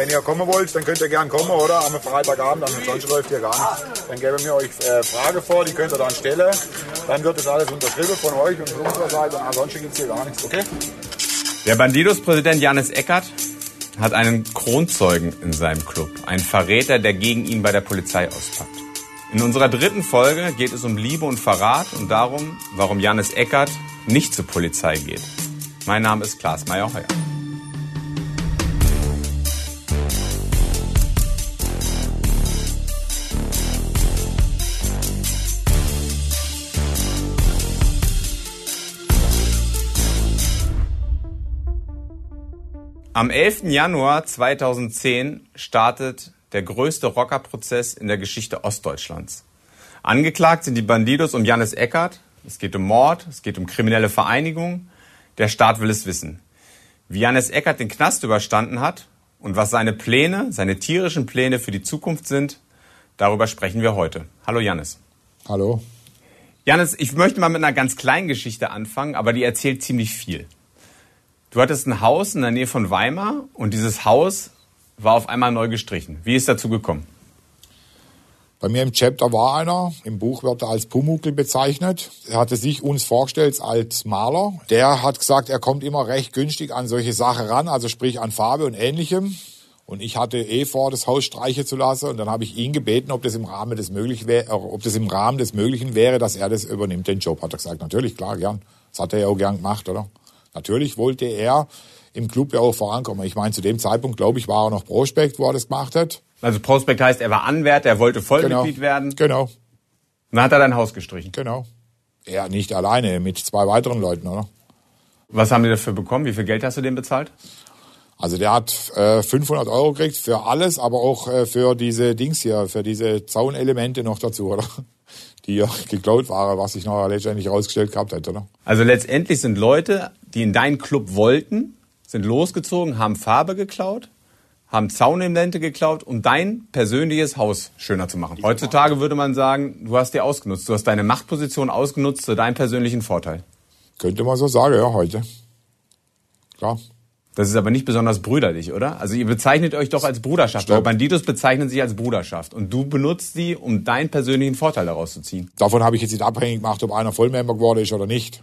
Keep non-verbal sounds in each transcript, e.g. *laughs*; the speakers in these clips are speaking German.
wenn ihr kommen wollt, dann könnt ihr gern kommen, oder? Am Freitagabend, ansonsten läuft hier gar nichts. Dann geben wir euch äh, Frage vor, die könnt ihr dann stellen. Dann wird das alles unterschrieben von euch und von unserer Seite. Ansonsten gibt es hier gar nichts, okay? Der Bandidos-Präsident Janis Eckert hat einen Kronzeugen in seinem Club. Einen Verräter, der gegen ihn bei der Polizei auspackt. In unserer dritten Folge geht es um Liebe und Verrat und darum, warum Janis Eckert nicht zur Polizei geht. Mein Name ist Klaas Meyer-Heuer. Am 11. Januar 2010 startet der größte Rockerprozess in der Geschichte Ostdeutschlands. Angeklagt sind die Bandidos um Janis Eckert. Es geht um Mord, es geht um kriminelle Vereinigung. Der Staat will es wissen. Wie Janis Eckert den Knast überstanden hat und was seine Pläne, seine tierischen Pläne für die Zukunft sind, darüber sprechen wir heute. Hallo Janis. Hallo. Janis, ich möchte mal mit einer ganz kleinen Geschichte anfangen, aber die erzählt ziemlich viel. Du hattest ein Haus in der Nähe von Weimar und dieses Haus war auf einmal neu gestrichen. Wie ist dazu gekommen? Bei mir im Chapter war einer, im Buch wird er als Pumukel bezeichnet. Er hatte sich uns vorgestellt als Maler. Der hat gesagt, er kommt immer recht günstig an solche Sachen ran, also sprich an Farbe und ähnlichem. Und ich hatte eh vor, das Haus streichen zu lassen. Und dann habe ich ihn gebeten, ob das im Rahmen des möglich wäre, ob das im Rahmen des Möglichen wäre, dass er das übernimmt, den Job. Hat er gesagt, natürlich, klar, gern. Das hat er ja auch gern gemacht, oder? Natürlich wollte er im Club ja auch vorankommen. Ich meine, zu dem Zeitpunkt, glaube ich, war er noch Prospekt, wo er das gemacht hat. Also Prospekt heißt, er war Anwärter, er wollte Vollmitglied genau. werden. Genau. Und dann hat er dein Haus gestrichen. Genau. Er nicht alleine, mit zwei weiteren Leuten, oder? Was haben die dafür bekommen? Wie viel Geld hast du dem bezahlt? Also der hat äh, 500 Euro gekriegt für alles, aber auch äh, für diese Dings hier, für diese Zaunelemente noch dazu, oder? Die *laughs* geklaut waren, was ich noch letztendlich rausgestellt gehabt hätte, oder? Also letztendlich sind Leute, die in deinen Club wollten, sind losgezogen, haben Farbe geklaut, haben Zaunelemente geklaut, um dein persönliches Haus schöner zu machen. Heutzutage würde man sagen, du hast dir ausgenutzt. Du hast deine Machtposition ausgenutzt zu deinem persönlichen Vorteil. Könnte man so sagen, ja, heute. Klar. Das ist aber nicht besonders brüderlich, oder? Also ihr bezeichnet euch doch als Bruderschaft. Stopp. Bandidos bezeichnen sich als Bruderschaft. Und du benutzt sie, um deinen persönlichen Vorteil daraus zu ziehen. Davon habe ich jetzt nicht abhängig gemacht, ob einer Vollmember geworden ist oder nicht.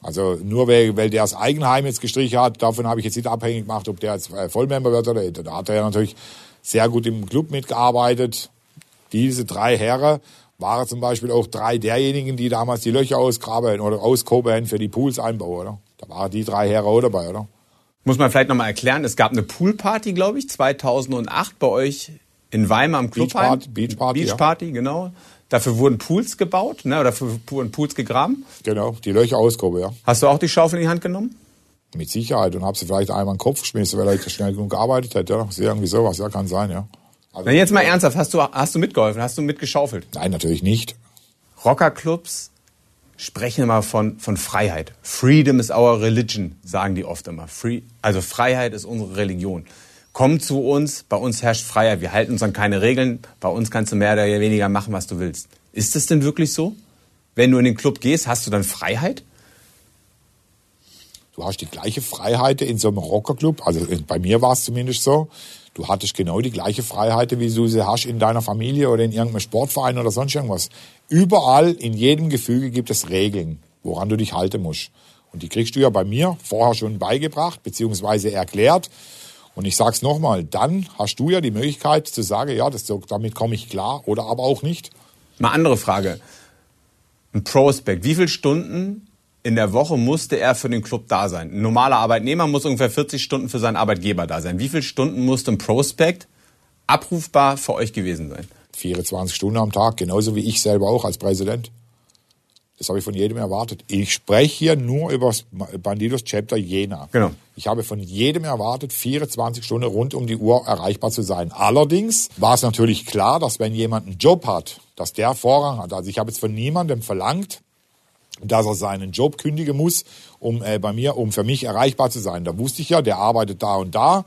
Also nur weil, weil der das Eigenheim jetzt gestrichen hat, davon habe ich jetzt nicht abhängig gemacht, ob der jetzt äh, Vollmember wird oder nicht. Da hat er ja natürlich sehr gut im Club mitgearbeitet. Diese drei Herren waren zum Beispiel auch drei derjenigen, die damals die Löcher ausgraben oder auskoben für die Pools einbauen, oder? Da waren die drei Herren auch dabei, oder? Muss man vielleicht nochmal erklären, es gab eine Poolparty, glaube ich, 2008 bei euch in Weimar am Clubheim. Beachparty, Beachparty, ja. Beachparty, genau. Dafür wurden Pools gebaut, ne, oder dafür wurden Pools gegraben. Genau, die Löcher auskoben, ja. Hast du auch die Schaufel in die Hand genommen? Mit Sicherheit. Und habe sie vielleicht einmal in den Kopf geschmissen, weil er nicht schnell genug gearbeitet hat, ja. Irgendwie sowas, ja, kann sein, ja. Also, Na, jetzt mal ernsthaft, hast du, hast du mitgeholfen, hast du mitgeschaufelt? Nein, natürlich nicht. Rockerclubs sprechen immer von, von Freiheit. Freedom is our religion, sagen die oft immer. Free, also Freiheit ist unsere Religion. Komm zu uns, bei uns herrscht Freiheit. Wir halten uns an keine Regeln. Bei uns kannst du mehr oder weniger machen, was du willst. Ist das denn wirklich so? Wenn du in den Club gehst, hast du dann Freiheit? Du hast die gleiche Freiheit in so einem Rockerclub. Also bei mir war es zumindest so. Du hattest genau die gleiche Freiheit, wie du sie hast in deiner Familie oder in irgendeinem Sportverein oder sonst irgendwas. Überall, in jedem Gefüge gibt es Regeln, woran du dich halten musst. Und die kriegst du ja bei mir vorher schon beigebracht, beziehungsweise erklärt. Und ich sag's nochmal, dann hast du ja die Möglichkeit zu sagen, ja, das, damit komme ich klar oder aber auch nicht. Mal andere Frage. Ein Prospect, wie viele Stunden in der Woche musste er für den Club da sein? Ein normaler Arbeitnehmer muss ungefähr 40 Stunden für seinen Arbeitgeber da sein. Wie viele Stunden musste ein Prospect abrufbar für euch gewesen sein? 24 Stunden am Tag, genauso wie ich selber auch als Präsident. Das habe ich von jedem erwartet. Ich spreche hier nur über das Bandidos Chapter Jena. Genau. Ich habe von jedem erwartet, 24 Stunden rund um die Uhr erreichbar zu sein. Allerdings war es natürlich klar, dass wenn jemand einen Job hat, dass der Vorrang hat. Also ich habe jetzt von niemandem verlangt, dass er seinen Job kündigen muss, um äh, bei mir, um für mich erreichbar zu sein. Da wusste ich ja, der arbeitet da und da.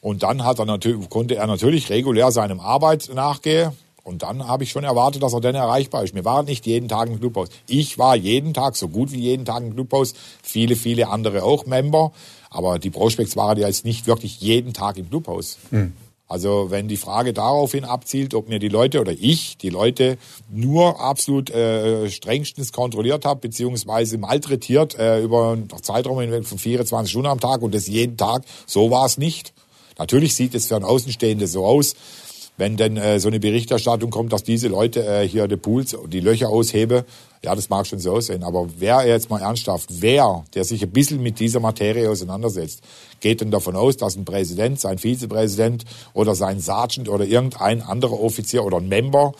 Und dann hat er natürlich, konnte er natürlich regulär seinem Arbeit nachgehen. Und dann habe ich schon erwartet, dass er dann erreichbar ist. Wir waren nicht jeden Tag im Clubhaus. Ich war jeden Tag, so gut wie jeden Tag im Clubhaus. Viele, viele andere auch Member. Aber die Prospects waren ja jetzt nicht wirklich jeden Tag im Clubhaus. Mhm. Also wenn die Frage daraufhin abzielt, ob mir die Leute oder ich die Leute nur absolut äh, strengstens kontrolliert habe, beziehungsweise malträtiert äh, über einen Zeitraum von 24 Stunden am Tag und das jeden Tag, so war es nicht. Natürlich sieht es für einen Außenstehenden so aus, wenn denn äh, so eine Berichterstattung kommt, dass diese Leute äh, hier die Pools, die Löcher aushebe, ja, das mag schon so aussehen. Aber wer jetzt mal ernsthaft, wer, der sich ein bisschen mit dieser Materie auseinandersetzt, geht denn davon aus, dass ein Präsident, sein Vizepräsident oder sein Sergeant oder irgendein anderer Offizier oder ein Member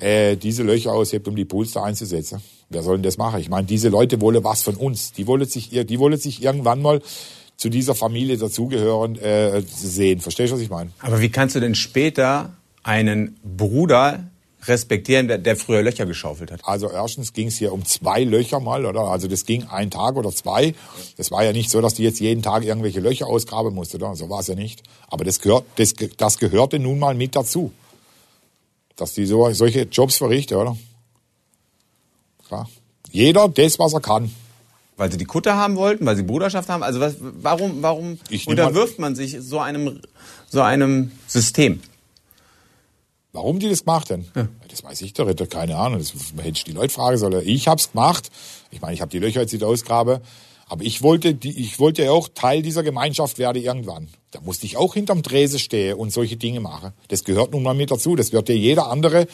äh, diese Löcher aushebt, um die Pools da einzusetzen? Wer soll denn das machen? Ich meine, diese Leute wollen was von uns. Die wollen sich, die wollen sich irgendwann mal zu dieser Familie dazugehören äh, sehen. Verstehst du, was ich meine? Aber wie kannst du denn später einen Bruder respektieren, der, der früher Löcher geschaufelt hat? Also erstens ging es hier um zwei Löcher mal, oder? Also das ging ein Tag oder zwei. Das war ja nicht so, dass die jetzt jeden Tag irgendwelche Löcher ausgraben musste, oder? So war es ja nicht. Aber das gehört, das, das gehörte nun mal mit dazu. Dass die so, solche Jobs verrichten, oder? Klar. Jeder das, was er kann. Weil sie die Kutte haben wollten, weil sie Bruderschaft haben. Also was, warum, warum unterwirft man sich so einem, so einem System? Warum die das gemacht haben? Ja. Das weiß ich doch, hätte keine Ahnung. Das hätte ich die Leute fragen sollen. Ich hab's gemacht. Ich meine, ich habe die Löcher jetzt nicht ausgrabe. Aber ich wollte, die, ich wollte ja auch Teil dieser Gemeinschaft werden irgendwann. Da musste ich auch hinterm Trese stehen und solche Dinge machen. Das gehört nun mal mit dazu. Das wird ja jeder andere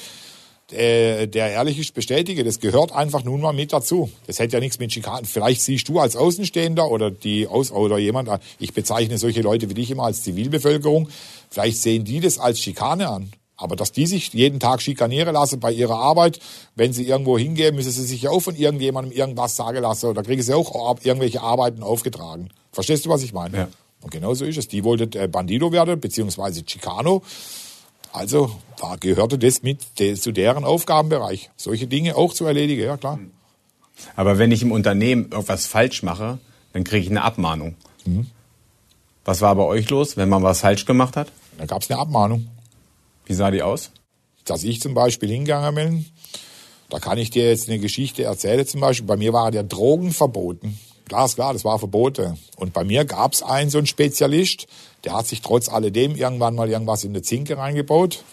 äh, der ehrlich ist, bestätige, das gehört einfach nun mal mit dazu. Das hätte ja nichts mit Schikanen. Vielleicht siehst du als Außenstehender oder die Aus oder jemand, ich bezeichne solche Leute wie dich immer als Zivilbevölkerung, vielleicht sehen die das als Schikane an. Aber dass die sich jeden Tag schikanieren lassen bei ihrer Arbeit, wenn sie irgendwo hingehen, müssen sie sich ja auch von irgendjemandem irgendwas sagen lassen. Oder kriegen sie auch irgendwelche Arbeiten aufgetragen. Verstehst du, was ich meine? Ja. Und genau so ist es. Die wollten äh, Bandido werden, beziehungsweise Chicano. Also da gehörte das mit zu deren Aufgabenbereich, solche Dinge auch zu erledigen, ja klar. Aber wenn ich im Unternehmen irgendwas falsch mache, dann kriege ich eine Abmahnung. Mhm. Was war bei euch los, wenn man was falsch gemacht hat? Da gab es eine Abmahnung. Wie sah die aus? Dass ich zum Beispiel hingegangen bin, da kann ich dir jetzt eine Geschichte erzählen. Zum Beispiel, bei mir war der Drogen verboten. Klar, klar, das war verboten. Und bei mir gab es einen so einen Spezialist, der hat sich trotz alledem irgendwann mal irgendwas in eine Zinke reingebaut.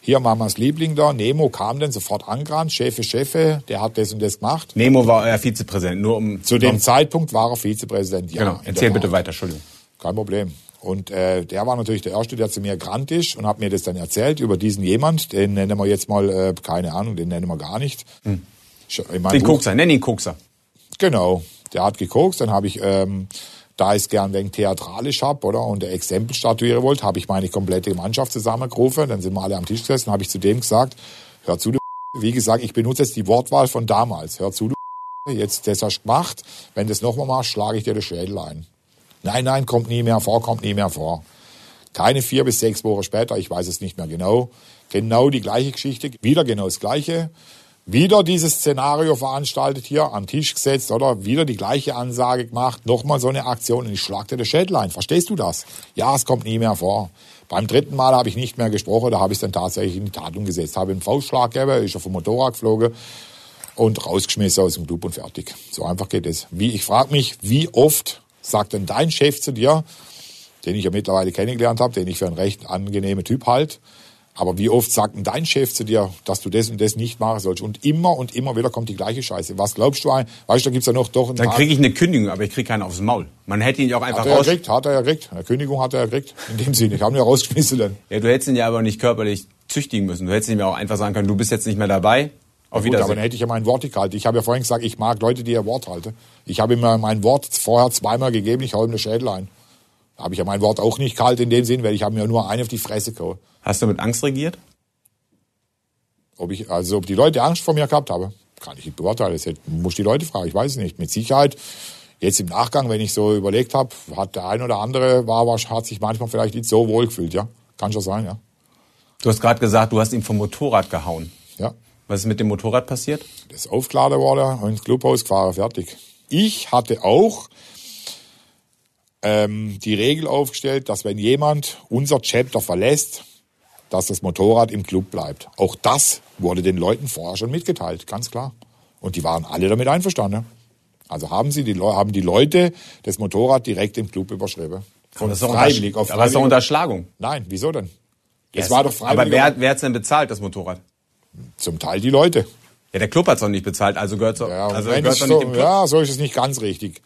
Hier Mamas Liebling da, Nemo kam dann sofort angerannt, Chefe, Chefe, der hat das und das gemacht. Nemo war euer Vizepräsident, nur um... Zu dem Zeitpunkt war er Vizepräsident, ja. Genau, erzähl bitte weiter, Entschuldigung. Kein Problem. Und äh, der war natürlich der Erste, der zu mir gerannt ist und hat mir das dann erzählt über diesen jemand, den nennen wir jetzt mal, äh, keine Ahnung, den nennen wir gar nicht. Hm. Den Kokser, nenn ihn Kokser. Genau, der hat gekokst, dann habe ich, ähm, da ich es gern wegen theatralisch hab oder und der Exempel statuieren wollte, habe ich meine komplette Mannschaft zusammengerufen, dann sind wir alle am Tisch gesessen, habe ich zu dem gesagt, hör zu, du *laughs* wie gesagt, ich benutze jetzt die Wortwahl von damals, hör zu, du *laughs* jetzt das hast du gemacht, wenn du das nochmal machst, schlage ich dir den Schädel ein. Nein, nein, kommt nie mehr vor, kommt nie mehr vor. Keine vier bis sechs Wochen später, ich weiß es nicht mehr genau, genau die gleiche Geschichte, wieder genau das Gleiche wieder dieses Szenario veranstaltet hier, am Tisch gesetzt, oder? Wieder die gleiche Ansage gemacht, nochmal so eine Aktion und ich schlagte das Schädlein. Verstehst du das? Ja, es kommt nie mehr vor. Beim dritten Mal habe ich nicht mehr gesprochen, da habe ich es dann tatsächlich in die Tat umgesetzt. Habe einen Faustschlag gegeben, ist auf dem Motorrad geflogen und rausgeschmissen aus dem Club und fertig. So einfach geht es. Wie, ich frage mich, wie oft sagt denn dein Chef zu dir, den ich ja mittlerweile kennengelernt habe, den ich für einen recht angenehmen Typ halt, aber wie oft sagt denn dein Chef zu dir, dass du das und das nicht machen sollst? Und immer und immer wieder kommt die gleiche Scheiße. Was glaubst du? Weißt du, da gibt's ja noch doch einen Dann kriege ich eine Kündigung, aber ich kriege keinen aufs Maul. Man hätte ihn ja auch einfach hat er raus... Ja gekriegt, hat er ja gekriegt. Eine Kündigung hat er ja gekriegt. In dem Sinne. Ich habe ihn ja rausgeschmissen dann. Ja, du hättest ihn ja aber nicht körperlich züchtigen müssen. Du hättest ihm ja auch einfach sagen können, du bist jetzt nicht mehr dabei. Auf ja, gut, aber dann hätte ich ja mein Wort gehalten. Ich habe ja vorhin gesagt, ich mag Leute, die ihr Wort halten. Ich habe ihm mein Wort vorher zweimal gegeben, ich hau ihm eine Schädel ein. Da habe ich ja mein Wort auch nicht gehalten in dem Sinn, weil ich habe mir nur eine auf die Fresse gehauen. Hast du mit Angst regiert? Ob ich, also ob die Leute Angst vor mir gehabt haben, kann ich nicht beurteilen. Das muss die Leute fragen. Ich weiß es nicht. Mit Sicherheit. Jetzt im Nachgang, wenn ich so überlegt habe, hat der ein oder andere war, hat sich manchmal vielleicht nicht so wohl gefühlt, ja. Kann schon sein, ja. Du hast gerade gesagt, du hast ihn vom Motorrad gehauen. Ja. Was ist mit dem Motorrad passiert? Das aufgeladen wurde und ins Clubhaus gefahren, fertig. Ich hatte auch ähm, die Regel aufgestellt, dass wenn jemand unser Chapter verlässt, dass das Motorrad im Club bleibt. Auch das wurde den Leuten vorher schon mitgeteilt, ganz klar. Und die waren alle damit einverstanden. Also haben sie die, haben die Leute das Motorrad direkt im Club überschrieben. Von das freiwillig auf Aber das ist doch Unterschlagung. Nein, wieso denn? Das yes. war doch freiwillig. Aber wer, wer hat's denn bezahlt, das Motorrad? Zum Teil die Leute. Ja, der Club hat's auch nicht bezahlt, also gehört so, ja, also gehört's so, nicht. Ja, so ist es nicht ganz richtig.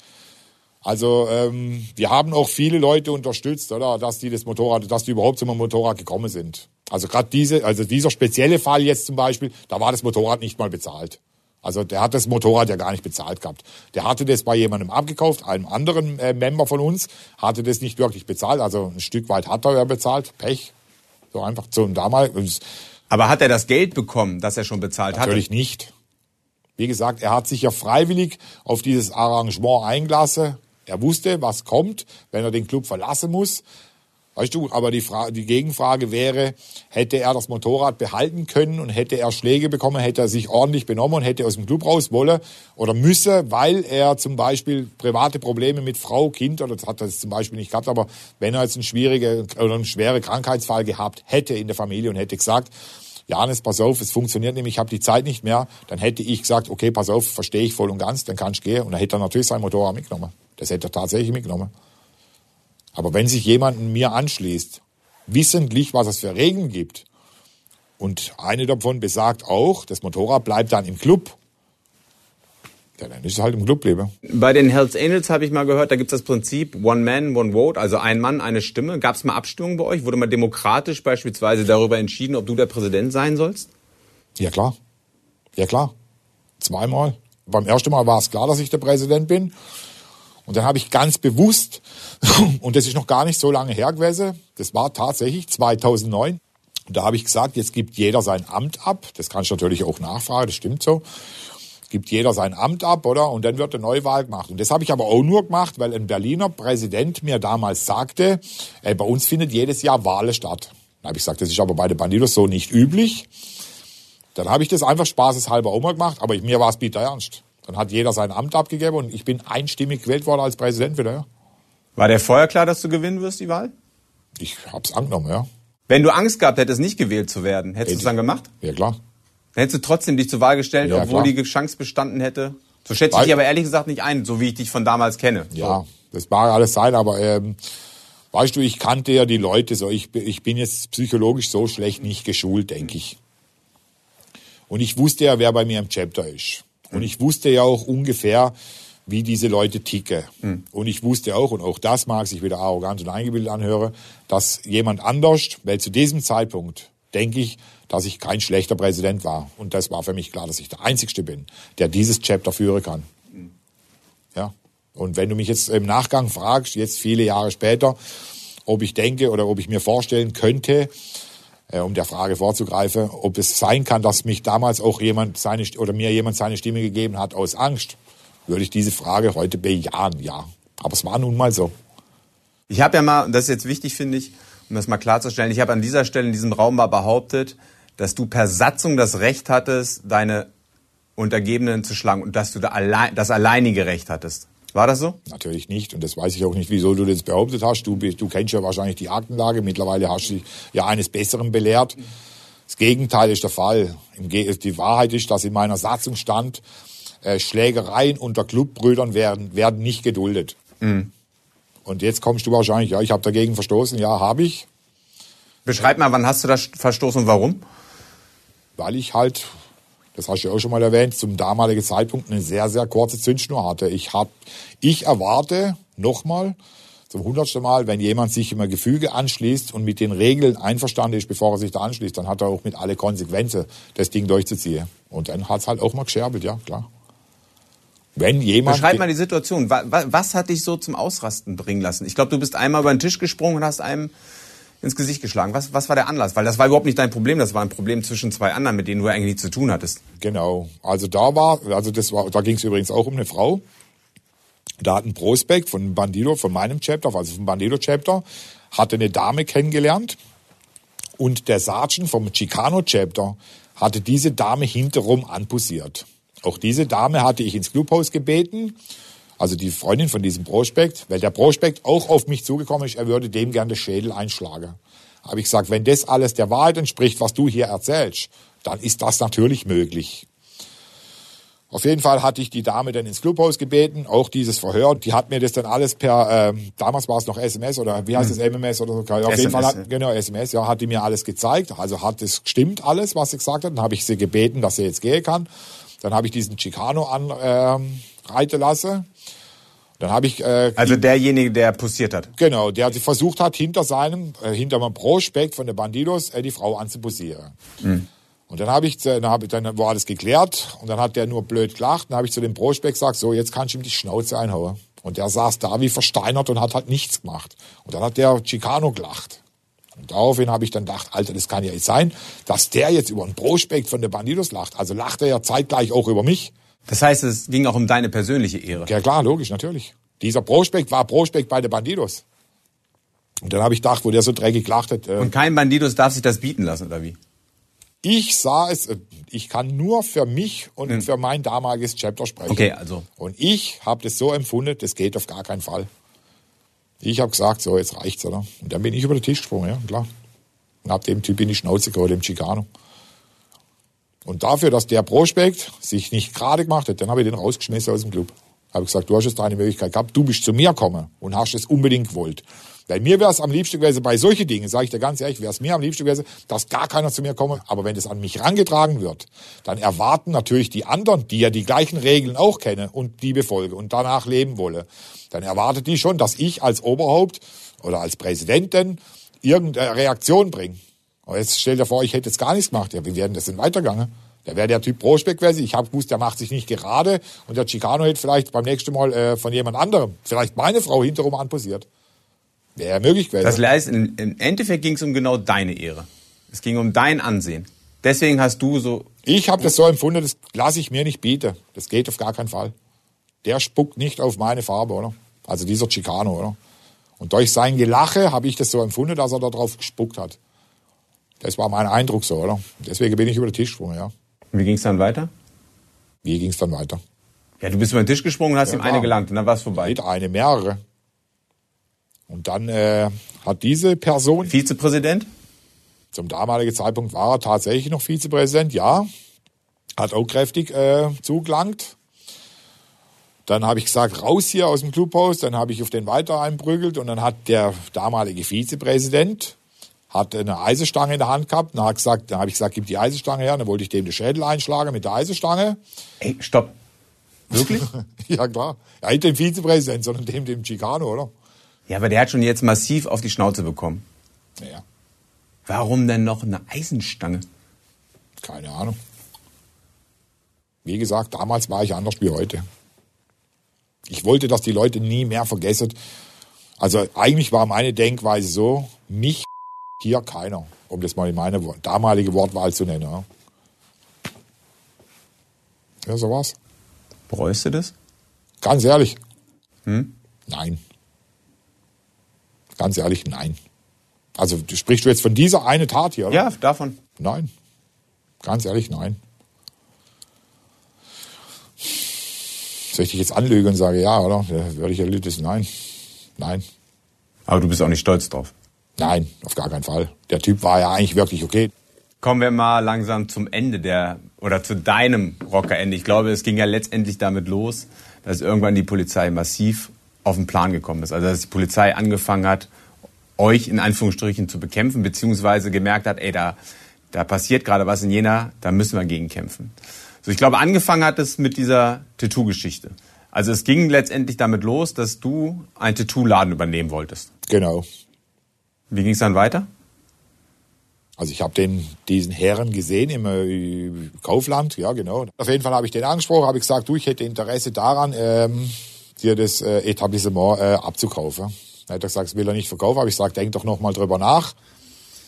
Also ähm, wir haben auch viele Leute unterstützt, oder, dass die das Motorrad, dass die überhaupt zum Motorrad gekommen sind. Also gerade diese, also dieser spezielle Fall jetzt zum Beispiel, da war das Motorrad nicht mal bezahlt. Also der hat das Motorrad ja gar nicht bezahlt gehabt. Der hatte das bei jemandem abgekauft, einem anderen äh, Member von uns, hatte das nicht wirklich bezahlt. Also ein Stück weit hat er ja bezahlt, Pech. So einfach zum damals. Aber hat er das Geld bekommen, das er schon bezahlt hat? Natürlich hatte? nicht. Wie gesagt, er hat sich ja freiwillig auf dieses Arrangement eingelassen. Er wusste, was kommt, wenn er den Club verlassen muss. Weißt du, aber die, Frage, die Gegenfrage wäre, hätte er das Motorrad behalten können und hätte er Schläge bekommen, hätte er sich ordentlich benommen und hätte aus dem Club raus wollen oder müsse, weil er zum Beispiel private Probleme mit Frau, Kind oder das hat er zum Beispiel nicht gehabt, aber wenn er jetzt einen schwierigen oder einen schweren Krankheitsfall gehabt hätte in der Familie und hätte gesagt, Janis, pass auf, es funktioniert nämlich, ich habe die Zeit nicht mehr, dann hätte ich gesagt, okay, pass auf, verstehe ich voll und ganz, dann kannst du gehen. Und dann hätte er natürlich sein Motorrad mitgenommen. Das hätte er tatsächlich mitgenommen. Aber wenn sich jemand mir anschließt, wissentlich, was es für Regeln gibt, und eine davon besagt auch, das Motorrad bleibt dann im Club, ja, dann ist es halt im Club lebe. Bei den Hells Angels habe ich mal gehört, da gibt es das Prinzip One Man, One Vote, also ein Mann, eine Stimme. Gab es mal Abstimmungen bei euch? Wurde mal demokratisch beispielsweise darüber entschieden, ob du der Präsident sein sollst? Ja, klar. Ja, klar. Zweimal. Beim ersten Mal war es klar, dass ich der Präsident bin. Und dann habe ich ganz bewusst, *laughs* und das ist noch gar nicht so lange her gewesen, das war tatsächlich 2009, und da habe ich gesagt, jetzt gibt jeder sein Amt ab. Das kannst du natürlich auch nachfragen, das stimmt so. Gibt jeder sein Amt ab, oder? Und dann wird eine Neuwahl gemacht. Und das habe ich aber auch nur gemacht, weil ein Berliner Präsident mir damals sagte, ey, bei uns findet jedes Jahr Wahlen statt. Dann habe ich gesagt, das ist aber bei den Bandidos so nicht üblich. Dann habe ich das einfach spaßeshalber auch mal gemacht, aber mir war es bitter ernst. Dann hat jeder sein Amt abgegeben und ich bin einstimmig gewählt worden als Präsident wieder. War der vorher klar, dass du gewinnen wirst, die Wahl? Ich hab's angenommen, ja. Wenn du Angst gehabt hättest, nicht gewählt zu werden, hättest du es dann gemacht? Ja, klar. Dann hättest du trotzdem dich zur Wahl gestellt, ja, obwohl klar. die Chance bestanden hätte? So schätze ich dich aber ehrlich gesagt nicht ein, so wie ich dich von damals kenne. Ja, so. das mag alles sein, aber ähm, weißt du, ich kannte ja die Leute so. Ich, ich bin jetzt psychologisch so schlecht nicht geschult, denke ich. Und ich wusste ja, wer bei mir im Chapter ist. Und ich wusste ja auch ungefähr, wie diese Leute ticken. Mhm. Und ich wusste auch, und auch das mag sich wieder arrogant und eingebildet anhören, dass jemand anders, weil zu diesem Zeitpunkt denke ich, dass ich kein schlechter Präsident war. Und das war für mich klar, dass ich der Einzigste bin, der dieses Chapter führen kann. Mhm. Ja. Und wenn du mich jetzt im Nachgang fragst, jetzt viele Jahre später, ob ich denke oder ob ich mir vorstellen könnte, äh, um der Frage vorzugreifen, ob es sein kann, dass mich damals auch jemand seine oder mir jemand seine Stimme gegeben hat aus Angst, würde ich diese Frage heute bejahen, ja. Aber es war nun mal so. Ich habe ja mal, das ist jetzt wichtig, finde ich, um das mal klarzustellen, ich habe an dieser Stelle in diesem Raum mal behauptet, dass du per Satzung das Recht hattest, deine Untergebenen zu schlagen und dass du da allein, das alleinige Recht hattest. War das so? Natürlich nicht. Und das weiß ich auch nicht, wieso du das behauptet hast. Du, du kennst ja wahrscheinlich die Aktenlage. Mittlerweile hast du dich ja eines Besseren belehrt. Das Gegenteil ist der Fall. Die Wahrheit ist, dass in meiner Satzung stand, äh, Schlägereien unter Clubbrüdern werden, werden nicht geduldet. Mhm. Und jetzt kommst du wahrscheinlich, ja, ich habe dagegen verstoßen. Ja, habe ich. Beschreib mal, wann hast du das verstoßen und warum? Weil ich halt das hast du ja auch schon mal erwähnt, zum damaligen Zeitpunkt eine sehr, sehr kurze Zündschnur hatte. Ich, hab, ich erwarte nochmal zum hundertsten Mal, wenn jemand sich immer Gefüge anschließt und mit den Regeln einverstanden ist, bevor er sich da anschließt, dann hat er auch mit alle Konsequenzen das Ding durchzuziehen. Und dann hat's halt auch mal gescherbelt, ja, klar. Wenn jemand. Beschreib mal die Situation. Was hat dich so zum Ausrasten bringen lassen? Ich glaube, du bist einmal über den Tisch gesprungen und hast einem ins Gesicht geschlagen. Was, was war der Anlass? Weil das war überhaupt nicht dein Problem, das war ein Problem zwischen zwei anderen, mit denen du eigentlich nichts zu tun hattest. Genau. Also da war, also das war, da ging es übrigens auch um eine Frau. Da hat ein Prospekt von Bandido, von meinem Chapter, also vom Bandido Chapter, hatte eine Dame kennengelernt und der Sergeant vom Chicano Chapter hatte diese Dame hinterrum anpussiert. Auch diese Dame hatte ich ins Clubhaus gebeten also die Freundin von diesem Prospekt, weil der Prospekt auch auf mich zugekommen ist, er würde dem gerne den Schädel einschlagen. Habe ich gesagt, wenn das alles der Wahrheit entspricht, was du hier erzählst, dann ist das natürlich möglich. Auf jeden Fall hatte ich die Dame dann ins Clubhaus gebeten, auch dieses Verhör. Die hat mir das dann alles per, ähm, damals war es noch SMS oder wie heißt es, MMS oder so. Auf SMS, jeden Fall hat, ja. genau, SMS, ja, hat die mir alles gezeigt. Also hat es gestimmt alles, was sie gesagt hat. Dann habe ich sie gebeten, dass sie jetzt gehen kann. Dann habe ich diesen Chicano anreiten ähm, reiten lassen. Dann habe ich äh, Also derjenige, der posiert hat. Genau, der versucht hat, hinter seinem, äh, hinter meinem Prospekt von den Bandidos äh, die Frau anzubusieren. Und dann habe ich, dann, hab ich, dann war alles geklärt und dann hat der nur blöd gelacht. Dann habe ich zu dem Prospekt gesagt, so, jetzt kannst du ihm die Schnauze einhauen. Und der saß da wie versteinert und hat halt nichts gemacht. Und dann hat der Chicano gelacht. Und daraufhin habe ich dann gedacht, Alter, das kann ja nicht sein, dass der jetzt über einen Prospekt von den Bandidos lacht. Also lacht er ja zeitgleich auch über mich. Das heißt, es ging auch um deine persönliche Ehre. Ja klar, logisch, natürlich. Dieser Prospekt war Prospekt bei den Bandidos. Und dann habe ich gedacht, wo der so dreckig gelacht hat, äh, Und kein Bandidos darf sich das bieten lassen, oder wie? ich sah es, äh, ich kann nur für mich und für mein damaliges Chapter sprechen. Okay, also. Und ich habe das so empfunden, das geht auf gar keinen Fall. Ich habe gesagt, so, jetzt reicht's, oder? Und dann bin ich über den Tisch gesprungen, ja, klar. Und hab dem Typ in die Schnauze gehauen, dem Chicano. Und dafür, dass der Prospekt sich nicht gerade gemacht hat, dann habe ich den rausgeschmissen aus dem Club. Habe gesagt, du hast jetzt deine Möglichkeit gehabt, du bist zu mir gekommen und hast es unbedingt gewollt. Bei mir wäre es am liebsten gewesen, bei solchen Dingen, sage ich dir ganz ehrlich, wäre es mir am liebsten gewesen, dass gar keiner zu mir komme. Aber wenn das an mich rangetragen wird, dann erwarten natürlich die anderen, die ja die gleichen Regeln auch kennen und die befolgen und danach leben wollen, dann erwartet die schon, dass ich als Oberhaupt oder als Präsidentin irgendeine Reaktion bringe. Aber jetzt stell dir vor, ich hätte jetzt gar nichts gemacht. Ja, wie wäre denn das denn weitergegangen? Da wäre der Typ Prospekt gewesen. Ich habe gewusst, der macht sich nicht gerade. Und der Chicano hätte vielleicht beim nächsten Mal äh, von jemand anderem, vielleicht meine Frau hinterrum anposiert. Wäre ja möglich gewesen. Das heißt, im im Endeffekt ging es um genau deine Ehre. Es ging um dein Ansehen. Deswegen hast du so. Ich habe das so empfunden, das lasse ich mir nicht bieten. Das geht auf gar keinen Fall. Der spuckt nicht auf meine Farbe, oder? Also dieser Chicano, oder? Und durch sein Gelache habe ich das so empfunden, dass er da drauf gespuckt hat. Das war mein Eindruck so, oder? Deswegen bin ich über den Tisch gesprungen, ja. Wie ging es dann weiter? Wie ging es dann weiter? Ja, du bist über den Tisch gesprungen und hast Ja, ihm klar. eine gelangt und dann war es vorbei. Nicht eine, mehrere. Und dann äh, hat diese Person, Vizepräsident? zum damaligen Zeitpunkt war er tatsächlich noch Vizepräsident, ja, hat auch kräftig äh, zugelangt. Dann habe ich gesagt, raus hier aus dem Clubhaus. Dann habe ich auf den weiter einprügelt und dann hat der damalige Vizepräsident hat eine Eisenstange in der Hand gehabt. Dann, hat gesagt, dann habe ich gesagt, gib die Eisenstange her. Dann wollte ich dem den Schädel einschlagen mit der Eisenstange. Ey, stopp. Wirklich? *laughs* ja klar, ja, nicht dem Vizepräsident, sondern dem dem Chicano, oder? ja, aber der hat schon jetzt massiv auf die Schnauze bekommen. Ja, Warum denn noch eine Eisenstange? keine Ahnung. Wie gesagt, damals war ich anders wie heute. Ich wollte, dass die Leute nie mehr vergessen. Also eigentlich war meine Denkweise so, mich hier keiner, um das mal in meine damalige Wortwahl zu nennen. Ja, ja so war's. Bereust du das? Ganz ehrlich. Nein. Ganz ehrlich, nein. Also sprichst du jetzt von dieser eine Tat hier, oder? Ja, davon. Nein. Ganz ehrlich, nein. Soll ich dich jetzt anlügen und sage ja, oder? Da würde ich ja das nein. Nein. Aber du bist auch nicht stolz drauf. Nein, auf gar keinen Fall. Der Typ war ja eigentlich wirklich okay. Kommen wir mal langsam zum Ende der, oder zu deinem Rockerende. Ich glaube, es ging ja letztendlich damit los, dass irgendwann die Polizei massiv auf den Plan gekommen ist. Also, dass die Polizei angefangen hat, euch in Anführungsstrichen zu bekämpfen, beziehungsweise gemerkt hat, ey, da, da passiert gerade was in Jena, da müssen wir gegen kämpfen. So, ich glaube, angefangen hat es mit dieser Tattoo-Geschichte. Also, es ging letztendlich damit los, dass du einen Tattoo-Laden übernehmen wolltest. Genau. Wie ging es dann weiter? Also ich habe den diesen Herren gesehen im äh, Kaufland, ja genau. Auf jeden Fall habe ich den angesprochen, habe ich gesagt, du, ich hätte Interesse daran, ähm, dir das äh, Etablissement äh, abzukaufen. Dann hat er gesagt, das will er nicht verkaufen, habe ich gesagt, denk doch noch mal drüber nach.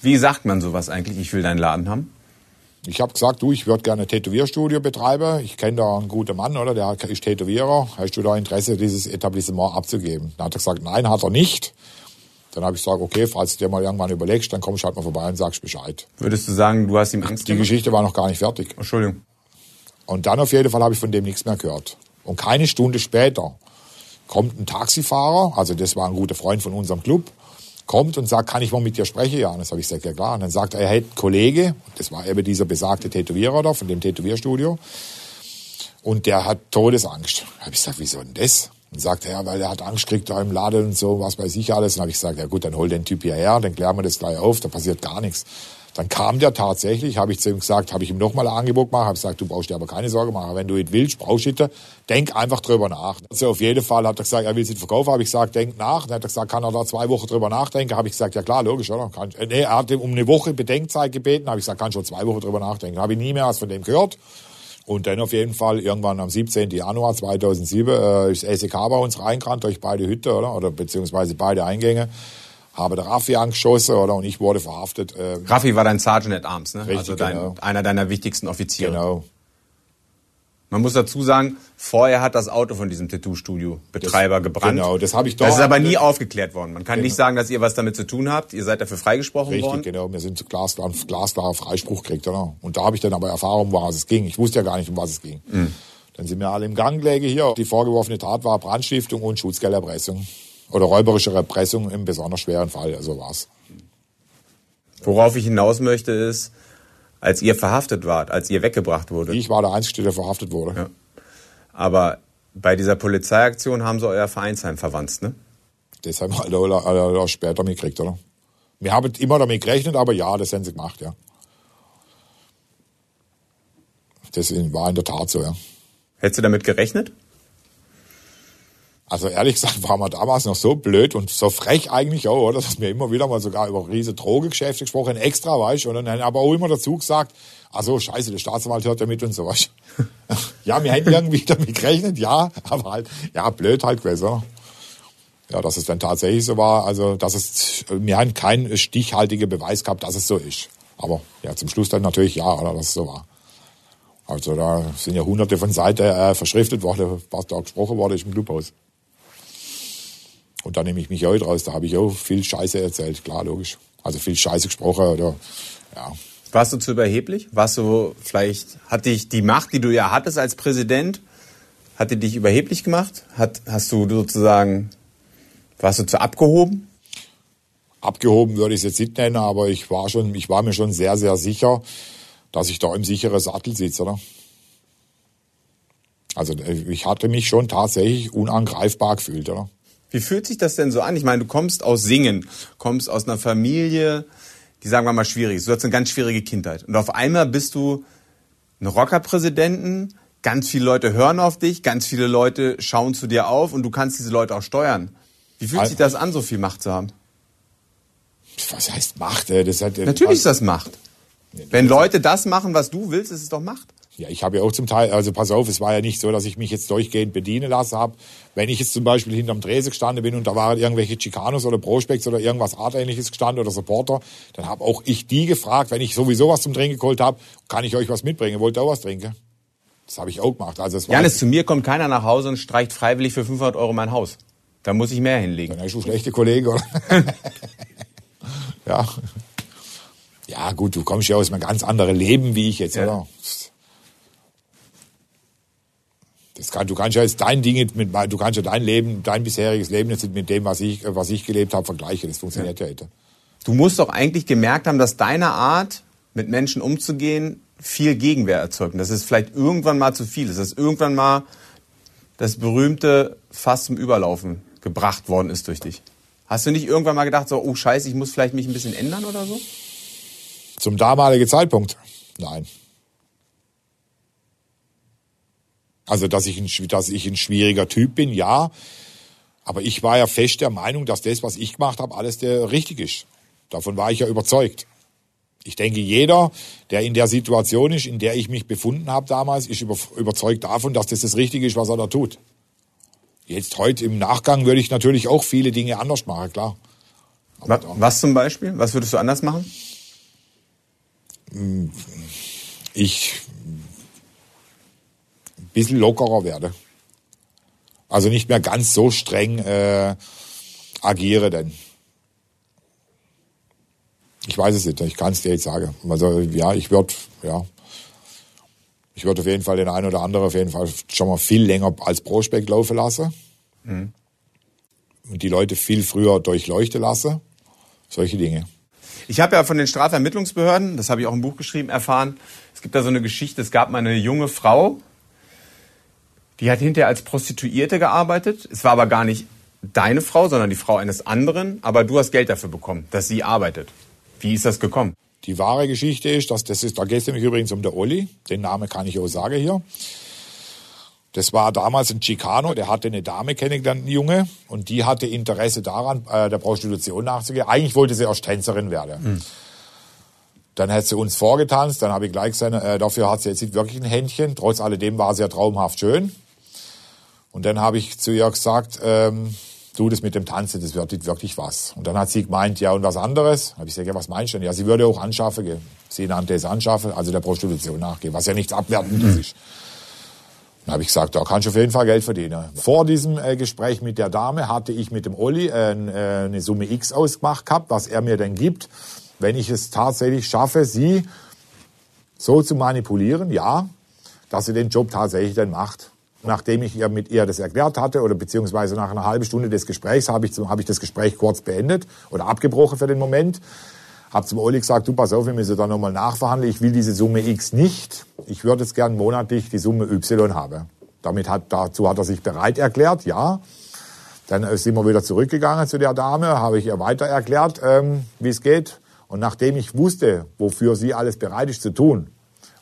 Wie sagt man sowas eigentlich? Ich will deinen Laden haben. Ich habe gesagt, du, ich würde gerne ein Tätowierstudio betreiben. Ich kenne da einen guten Mann, oder? Der ist Tätowierer. Hast du da Interesse, dieses Etablissement abzugeben? Dann hat er gesagt, nein, hat er nicht. Dann habe ich gesagt, okay, falls du dir mal irgendwann überlegst, dann kommst du halt mal vorbei und sagst Bescheid. Würdest du sagen, du hast ihm Angst Die gemacht? Geschichte war noch gar nicht fertig. Entschuldigung. Und dann auf jeden Fall habe ich von dem nichts mehr gehört. Und keine Stunde später kommt ein Taxifahrer, also das war ein guter Freund von unserem Club, kommt und sagt, kann ich mal mit dir sprechen? Ja, und das habe ich gesagt, ja klar. Und dann sagt er, er hätte einen Kollege, das war eben dieser besagte Tätowierer da von dem Tätowierstudio. Und der hat Todesangst. Da habe ich gesagt, wieso denn das? Und sagt ja, weil er hat Angst kriegt da im Laden und so, was weiß ich alles. Und habe ich gesagt, ja gut, dann hol den Typ hierher, dann klären wir das gleich auf, da passiert gar nichts. Dann kam der tatsächlich, habe ich zu ihm gesagt, habe ich ihm nochmal ein Angebot gemacht, habe gesagt, du brauchst dir aber keine Sorge machen, wenn du es willst, brauchst du es, denk einfach drüber nach. Also auf jeden Fall hat er gesagt, er will es verkaufen, habe ich gesagt, denk nach. Dann hat er gesagt, kann er da zwei Wochen drüber nachdenken? Habe ich gesagt, ja klar, logisch, oder? Kann, äh, nee, er hat um eine Woche Bedenkzeit gebeten, habe ich gesagt, kann schon zwei Wochen drüber nachdenken. Habe ich nie mehr was von dem gehört. Und dann auf jeden Fall irgendwann am 17. Januar 2007 äh, ist SEK bei uns reingerannt durch beide Hütte, oder? Oder beziehungsweise beide Eingänge habe der Raffi angeschossen oder und ich wurde verhaftet. Äh, Raffi war dein Sergeant at Arms, ne? Richtig, also dein, genau. einer deiner wichtigsten Offiziere. Genau. Man muss dazu sagen, vorher hat das Auto von diesem Tattoo-Studio-Betreiber gebrannt. Genau, das habe ich doch. Das ist aber nie aufgeklärt worden. Man kann genau. nicht sagen, dass ihr was damit zu tun habt. Ihr seid dafür freigesprochen Richtig, worden. Richtig, genau. Wir sind glasklarer glasklar Freispruch gekriegt, oder? Und da habe ich dann aber Erfahrung, um was es ging. Ich wusste ja gar nicht, um was es ging. Mhm. Dann sind wir alle im Gangläge hier. Die vorgeworfene Tat war Brandstiftung und Schutzgelderpressung oder räuberische Erpressung im besonders schweren Fall. Also war's. Worauf ich hinaus möchte ist, als ihr verhaftet wart, als ihr weggebracht wurde. Ich war der Einzige, der verhaftet wurde. Ja. Aber bei dieser Polizeiaktion haben sie euer Vereinsheim verwandt, ne? Das haben wir alle, alle, alle später mitgekriegt, oder? Wir haben immer damit gerechnet, aber ja, das haben sie gemacht, ja. Das war in der Tat so, ja. Hättest du damit gerechnet? Also ehrlich gesagt waren wir damals noch so blöd und so frech eigentlich auch, oder? Dass wir immer wieder mal sogar über riesige Drogengeschäfte gesprochen, extra, weißt du? Und dann aber auch immer dazu gesagt, also scheiße, der Staatsanwalt hört ja mit und so, weißt *laughs* Ja, wir hätten irgendwie damit gerechnet, ja, aber halt, ja, blöd halt gewesen? Ja, dass es dann tatsächlich so war, also, dass es, wir haben keinen stichhaltigen Beweis gehabt, dass es so ist. Aber, ja, zum Schluss dann natürlich ja, oder, dass es so war. Also, da sind ja hunderte von Seiten äh, verschriftet worden, was da gesprochen worden ist im Clubhaus. Und da nehme ich mich auch raus. Da habe ich auch viel Scheiße erzählt, klar, logisch. Also viel Scheiße gesprochen oder ja. Warst du zu überheblich? Warst du vielleicht, hat dich die Macht, die du ja hattest als Präsident, hat die dich überheblich gemacht? Hat, hast du sozusagen, warst du zu abgehoben? Abgehoben würde ich es jetzt nicht nennen, aber ich war schon, ich war mir schon sehr, sehr sicher, dass ich da im sicheren Sattel sitze, oder? Also ich hatte mich schon tatsächlich unangreifbar gefühlt, oder? Wie fühlt sich das denn so an? Ich meine, du kommst aus Singen, kommst aus einer Familie, die sagen wir mal schwierig ist. Du hast eine ganz schwierige Kindheit. Und auf einmal bist du ein Rockerpräsidenten, ganz viele Leute hören auf dich, ganz viele Leute schauen zu dir auf und du kannst diese Leute auch steuern. Wie fühlt sich das an, so viel Macht zu haben? Was heißt Macht? Das hat, Natürlich ist das Macht. Wenn Leute das machen, was du willst, ist es doch Macht. Ja, ich habe ja auch zum Teil, also pass auf, es war ja nicht so, dass ich mich jetzt durchgehend bedienen lassen habe. Wenn ich jetzt zum Beispiel hinterm Drese gestanden bin und da waren irgendwelche Chicanos oder Prospects oder irgendwas Artähnliches gestanden oder Supporter, dann habe auch ich die gefragt, wenn ich sowieso was zum Trinken geholt habe, kann ich euch was mitbringen? Wollt ihr auch was trinken? Das habe ich auch gemacht. Also es war Janis, zu mir kommt keiner nach Hause und streicht freiwillig für 500 Euro mein Haus. Da muss ich mehr hinlegen. Dann hast du schlechte Kollegen, oder? *laughs* ja. Ja, gut, du kommst ja aus einem ganz anderen Leben wie ich jetzt, ja. oder? Das kann, du kannst ja jetzt dein Ding mit, du kannst ja dein Leben, dein bisheriges Leben jetzt mit dem, was ich, was ich gelebt habe, vergleichen. Das funktioniert ja, ja nicht. Du musst doch eigentlich gemerkt haben, dass deine Art, mit Menschen umzugehen, viel Gegenwehr erzeugt. Und das ist vielleicht irgendwann mal zu viel. Das ist irgendwann mal das berühmte Fass zum Überlaufen gebracht worden ist durch dich. Hast du nicht irgendwann mal gedacht, so, oh Scheiße, ich muss vielleicht mich ein bisschen ändern oder so? Zum damaligen Zeitpunkt? Nein. Also, dass ich, ein, dass ich ein schwieriger Typ bin, ja. Aber ich war ja fest der Meinung, dass das, was ich gemacht habe, alles der richtig ist. Davon war ich ja überzeugt. Ich denke, jeder, der in der Situation ist, in der ich mich befunden habe damals, ist über, überzeugt davon, dass das das Richtige ist, was er da tut. Jetzt heute im Nachgang würde ich natürlich auch viele Dinge anders machen, klar. Was, was zum Beispiel? Was würdest du anders machen? Ich bisschen lockerer werde. Also nicht mehr ganz so streng äh, agiere denn. Ich weiß es nicht, ich kann es dir jetzt sagen. Also ja, ich würde, ja, ich würde auf jeden Fall den einen oder anderen auf jeden Fall schon mal viel länger als Prospekt laufen lassen. Mhm. Und die Leute viel früher durchleuchten lassen. Solche Dinge. Ich habe ja von den Strafvermittlungsbehörden, das habe ich auch im Buch geschrieben, erfahren, es gibt da so eine Geschichte, es gab mal eine junge Frau, Die hat hinterher als Prostituierte gearbeitet. Es war aber gar nicht deine Frau, sondern die Frau eines anderen. Aber du hast Geld dafür bekommen, dass sie arbeitet. Wie ist das gekommen? Die wahre Geschichte ist, dass das ist, da geht es nämlich übrigens um der Olli. Den Namen kann ich auch sagen hier. Das war damals ein Chicano, der hatte eine Dame kennengelernt, ein Junge, und die hatte Interesse daran, äh, der Prostitution nachzugehen. Eigentlich wollte sie erst Tänzerin werden. Mhm. Dann hat sie uns vorgetanzt, dann habe ich gleich gesagt, äh, dafür hat sie jetzt wirklich ein Händchen. Trotz alledem war sie ja traumhaft schön. Und dann habe ich zu ihr gesagt, ähm, du, das mit dem Tanzen, das wird nicht wirklich was. Und dann hat sie gemeint, ja, und was anderes? Habe ich gesagt, ja, was meinst du denn? Ja, sie würde auch anschaffen gehen. Sie nannte es anschaffen, also der Prostitution nachgehen, was ja nichts Abwertendes mhm. ist. Dann habe ich gesagt, da kannst du auf jeden Fall Geld verdienen. Vor diesem äh, Gespräch mit der Dame hatte ich mit dem Olli äh, äh, eine Summe X ausgemacht gehabt, was er mir dann gibt, wenn ich es tatsächlich schaffe, sie so zu manipulieren, ja, dass sie den Job tatsächlich dann macht. Nachdem ich ihr mit ihr das erklärt hatte oder beziehungsweise nach einer halben Stunde des Gesprächs habe ich, hab ich das Gespräch kurz beendet oder abgebrochen für den Moment. Habe zum Oli gesagt, du pass auf, wir müssen da nochmal nachverhandeln. Ich will diese Summe X nicht. Ich würde jetzt gern monatlich die Summe Y haben. Damit hat, dazu hat er sich bereit erklärt, ja. Dann sind wir wieder zurückgegangen zu der Dame, habe ich ihr weiter erklärt, ähm, wie es geht. Und nachdem ich wusste, wofür sie alles bereit ist zu tun,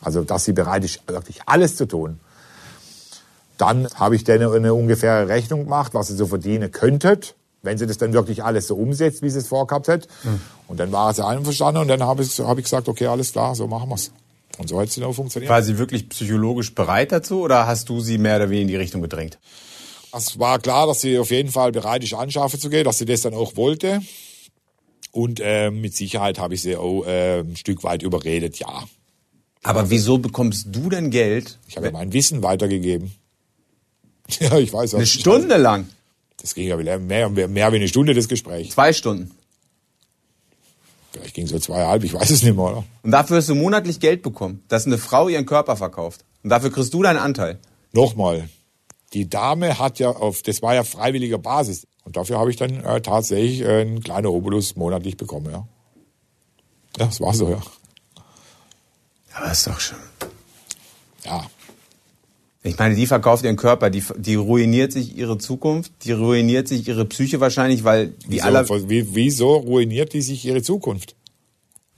also dass sie bereit ist, wirklich alles zu tun, dann habe ich denen eine ungefähre Rechnung gemacht, was sie so verdienen könntet, wenn sie das dann wirklich alles so umsetzt, wie sie es vorgehabt hat. Mhm. Und dann war sie einverstanden und dann habe ich, hab ich gesagt, okay, alles klar, so machen wir's. Und so hat es dann auch funktioniert. War sie wirklich psychologisch bereit dazu oder hast du sie mehr oder weniger in die Richtung gedrängt? Es war klar, dass sie auf jeden Fall bereit ist, anschaffen zu gehen, dass sie das dann auch wollte. Und äh, mit Sicherheit habe ich sie auch äh, ein Stück weit überredet, ja. Aber wieso bekommst du denn Geld? Ich habe mein Wissen weitergegeben. *laughs* Ja, ich weiß. Eine Stunde lang? Das ging ja mehr, mehr, mehr wie eine Stunde, das Gespräch. Zwei Stunden? Vielleicht ging so zweieinhalb, ich weiß es nicht mehr. Oder? Und dafür hast du monatlich Geld bekommen, dass eine Frau ihren Körper verkauft. Und dafür kriegst du deinen Anteil. Nochmal, die Dame hat ja auf, das war ja freiwilliger Basis. Und dafür habe ich dann äh, tatsächlich äh, einen kleinen Obolus monatlich bekommen, ja. Ja, das war so, ja. Aber ist doch schon. Ja, ich meine, die verkauft ihren Körper, die, die ruiniert sich ihre Zukunft, die ruiniert sich ihre Psyche wahrscheinlich, weil die wieso, aller. Wieso ruiniert die sich ihre Zukunft?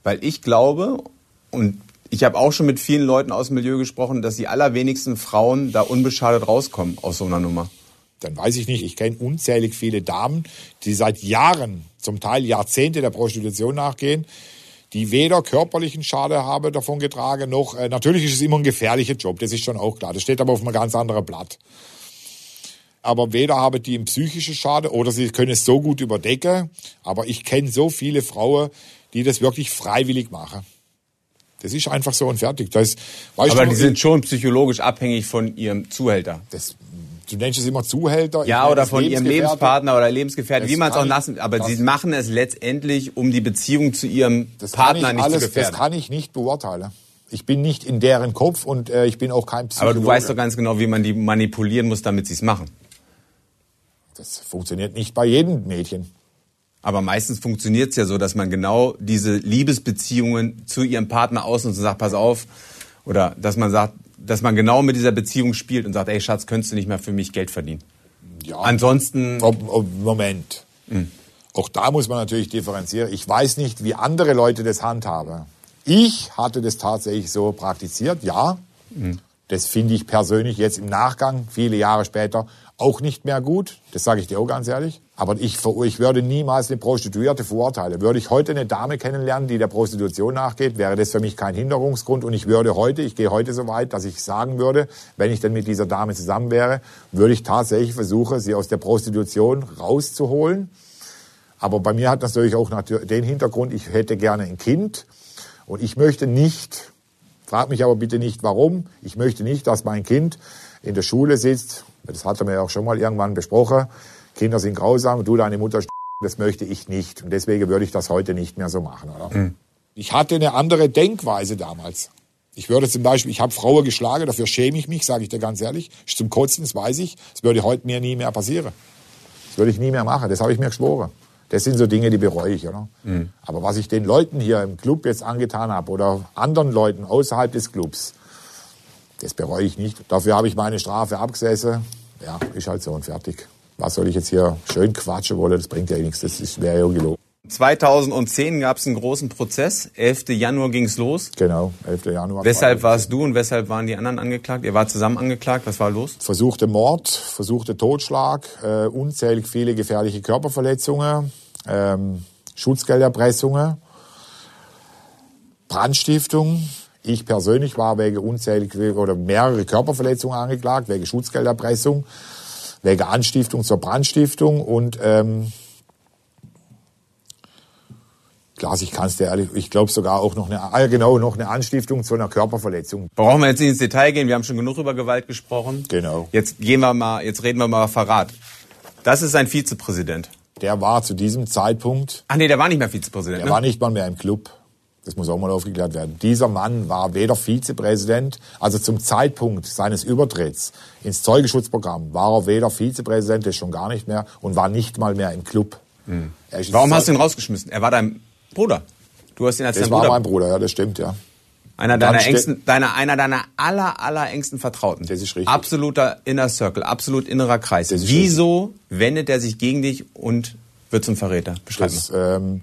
Weil ich glaube, und ich habe auch schon mit vielen Leuten aus dem Milieu gesprochen, dass die allerwenigsten Frauen da unbeschadet rauskommen aus so einer Nummer. Dann weiß ich nicht. Ich kenne unzählig viele Damen, die seit Jahren, zum Teil Jahrzehnte der Prostitution nachgehen, die weder körperlichen Schade habe davon getragen, noch, äh, natürlich ist es immer ein gefährlicher Job, das ist schon auch klar. Das steht aber auf einem ganz anderen Blatt. Aber weder haben die einen psychischen Schade oder sie können es so gut überdecken. Aber ich kenne so viele Frauen, die das wirklich freiwillig machen. Das ist einfach so und fertig. Das, aber du, die sind schon psychologisch abhängig von ihrem Zuhälter. Das du nennst es immer Zuhälter. Ja, oder von ihrem Lebenspartner oder Lebensgefährten, wie man es auch lassen. Aber sie machen es letztendlich, um die Beziehung zu ihrem Partner nicht alles, zu gefährden. Das kann ich nicht beurteilen. Ich bin nicht in deren Kopf und äh, ich bin auch kein Psychologe. Aber du weißt doch ganz genau, wie man die manipulieren muss, damit sie es machen. Das funktioniert nicht bei jedem Mädchen. Aber meistens funktioniert es ja so, dass man genau diese Liebesbeziehungen zu ihrem Partner ausnutzt und sagt, pass auf. Oder dass man sagt, dass man genau mit dieser Beziehung spielt und sagt, ey Schatz, könntest du nicht mehr für mich Geld verdienen? Ja. Ansonsten. Moment. Mhm. Auch da muss man natürlich differenzieren. Ich weiß nicht, wie andere Leute das handhaben. Ich hatte das tatsächlich so praktiziert, ja. Mhm. Das finde ich persönlich jetzt im Nachgang, viele Jahre später, auch nicht mehr gut. Das sage ich dir auch ganz ehrlich. Aber ich, ich würde niemals eine Prostituierte verurteilen. Würde ich heute eine Dame kennenlernen, die der Prostitution nachgeht, wäre das für mich kein Hinderungsgrund. Und ich würde heute, ich gehe heute so weit, dass ich sagen würde, wenn ich dann mit dieser Dame zusammen wäre, würde ich tatsächlich versuchen, sie aus der Prostitution rauszuholen. Aber bei mir hat das natürlich auch den Hintergrund, ich hätte gerne ein Kind. Und ich möchte nicht, frag mich aber bitte nicht warum, ich möchte nicht, dass mein Kind in der Schule sitzt, das hatten wir ja auch schon mal irgendwann besprochen, Kinder sind grausam, du deine Mutter, das möchte ich nicht. Und deswegen würde ich das heute nicht mehr so machen, oder? Mhm. Ich hatte eine andere Denkweise damals. Ich würde zum Beispiel, ich habe Frauen geschlagen, dafür schäme ich mich, sage ich dir ganz ehrlich. Ist zum Kotzen, das weiß ich. Das würde heute mir nie mehr passieren. Das würde ich nie mehr machen, das habe ich mir geschworen. Das sind so Dinge, die bereue ich, oder? Mhm. Aber was ich den Leuten hier im Club jetzt angetan habe oder anderen Leuten außerhalb des Clubs, Das bereue ich nicht. Dafür habe ich meine Strafe abgesessen. Ja, ist halt so und fertig. Was soll ich jetzt hier schön quatschen wollen? Das bringt ja eh nichts. Das wäre ja gelogen. 2010 gab es einen großen Prozess. 11. Januar ging es los. Genau, 11. Januar. Weshalb warst du und weshalb waren die anderen angeklagt? Ihr wart zusammen angeklagt. Was war los? Versuchte Mord, versuchte Totschlag, äh, unzählig viele gefährliche Körperverletzungen, ähm, Schutzgelderpressungen, Brandstiftung. Ich persönlich war wegen unzählig oder mehrere Körperverletzungen angeklagt, wegen Schutzgelderpressung, wegen Anstiftung zur Brandstiftung und ähm, Klar, ich kann es dir ehrlich, ich glaube sogar auch noch eine, genau, noch eine Anstiftung zu einer Körperverletzung. Brauchen wir jetzt nicht ins Detail gehen, wir haben schon genug über Gewalt gesprochen. Genau. Jetzt gehen wir mal, jetzt reden wir mal über Verrat. Das ist ein Vizepräsident. Der war zu diesem Zeitpunkt. Ach nee, der war nicht mehr Vizepräsident. Der ne? war nicht mal mehr im Club. Das muss auch mal aufgeklärt werden. Dieser Mann war weder Vizepräsident, also zum Zeitpunkt seines Übertritts ins Zeugenschutzprogramm war er weder Vizepräsident, das schon gar nicht mehr, und war nicht mal mehr im Club. Mhm. Warum hast du ihn rausgeschmissen? Er war dein Bruder. Du hast ihn als das dein war Bruder. mein Bruder, ja, das stimmt, ja. Einer deiner ste- engsten, deiner, einer deiner aller, aller engsten Vertrauten. Das ist richtig. Absoluter Inner Circle, absolut innerer Kreis. Das ist Wieso wendet er sich gegen dich und wird zum Verräter? Beschreib Das, mal. ähm,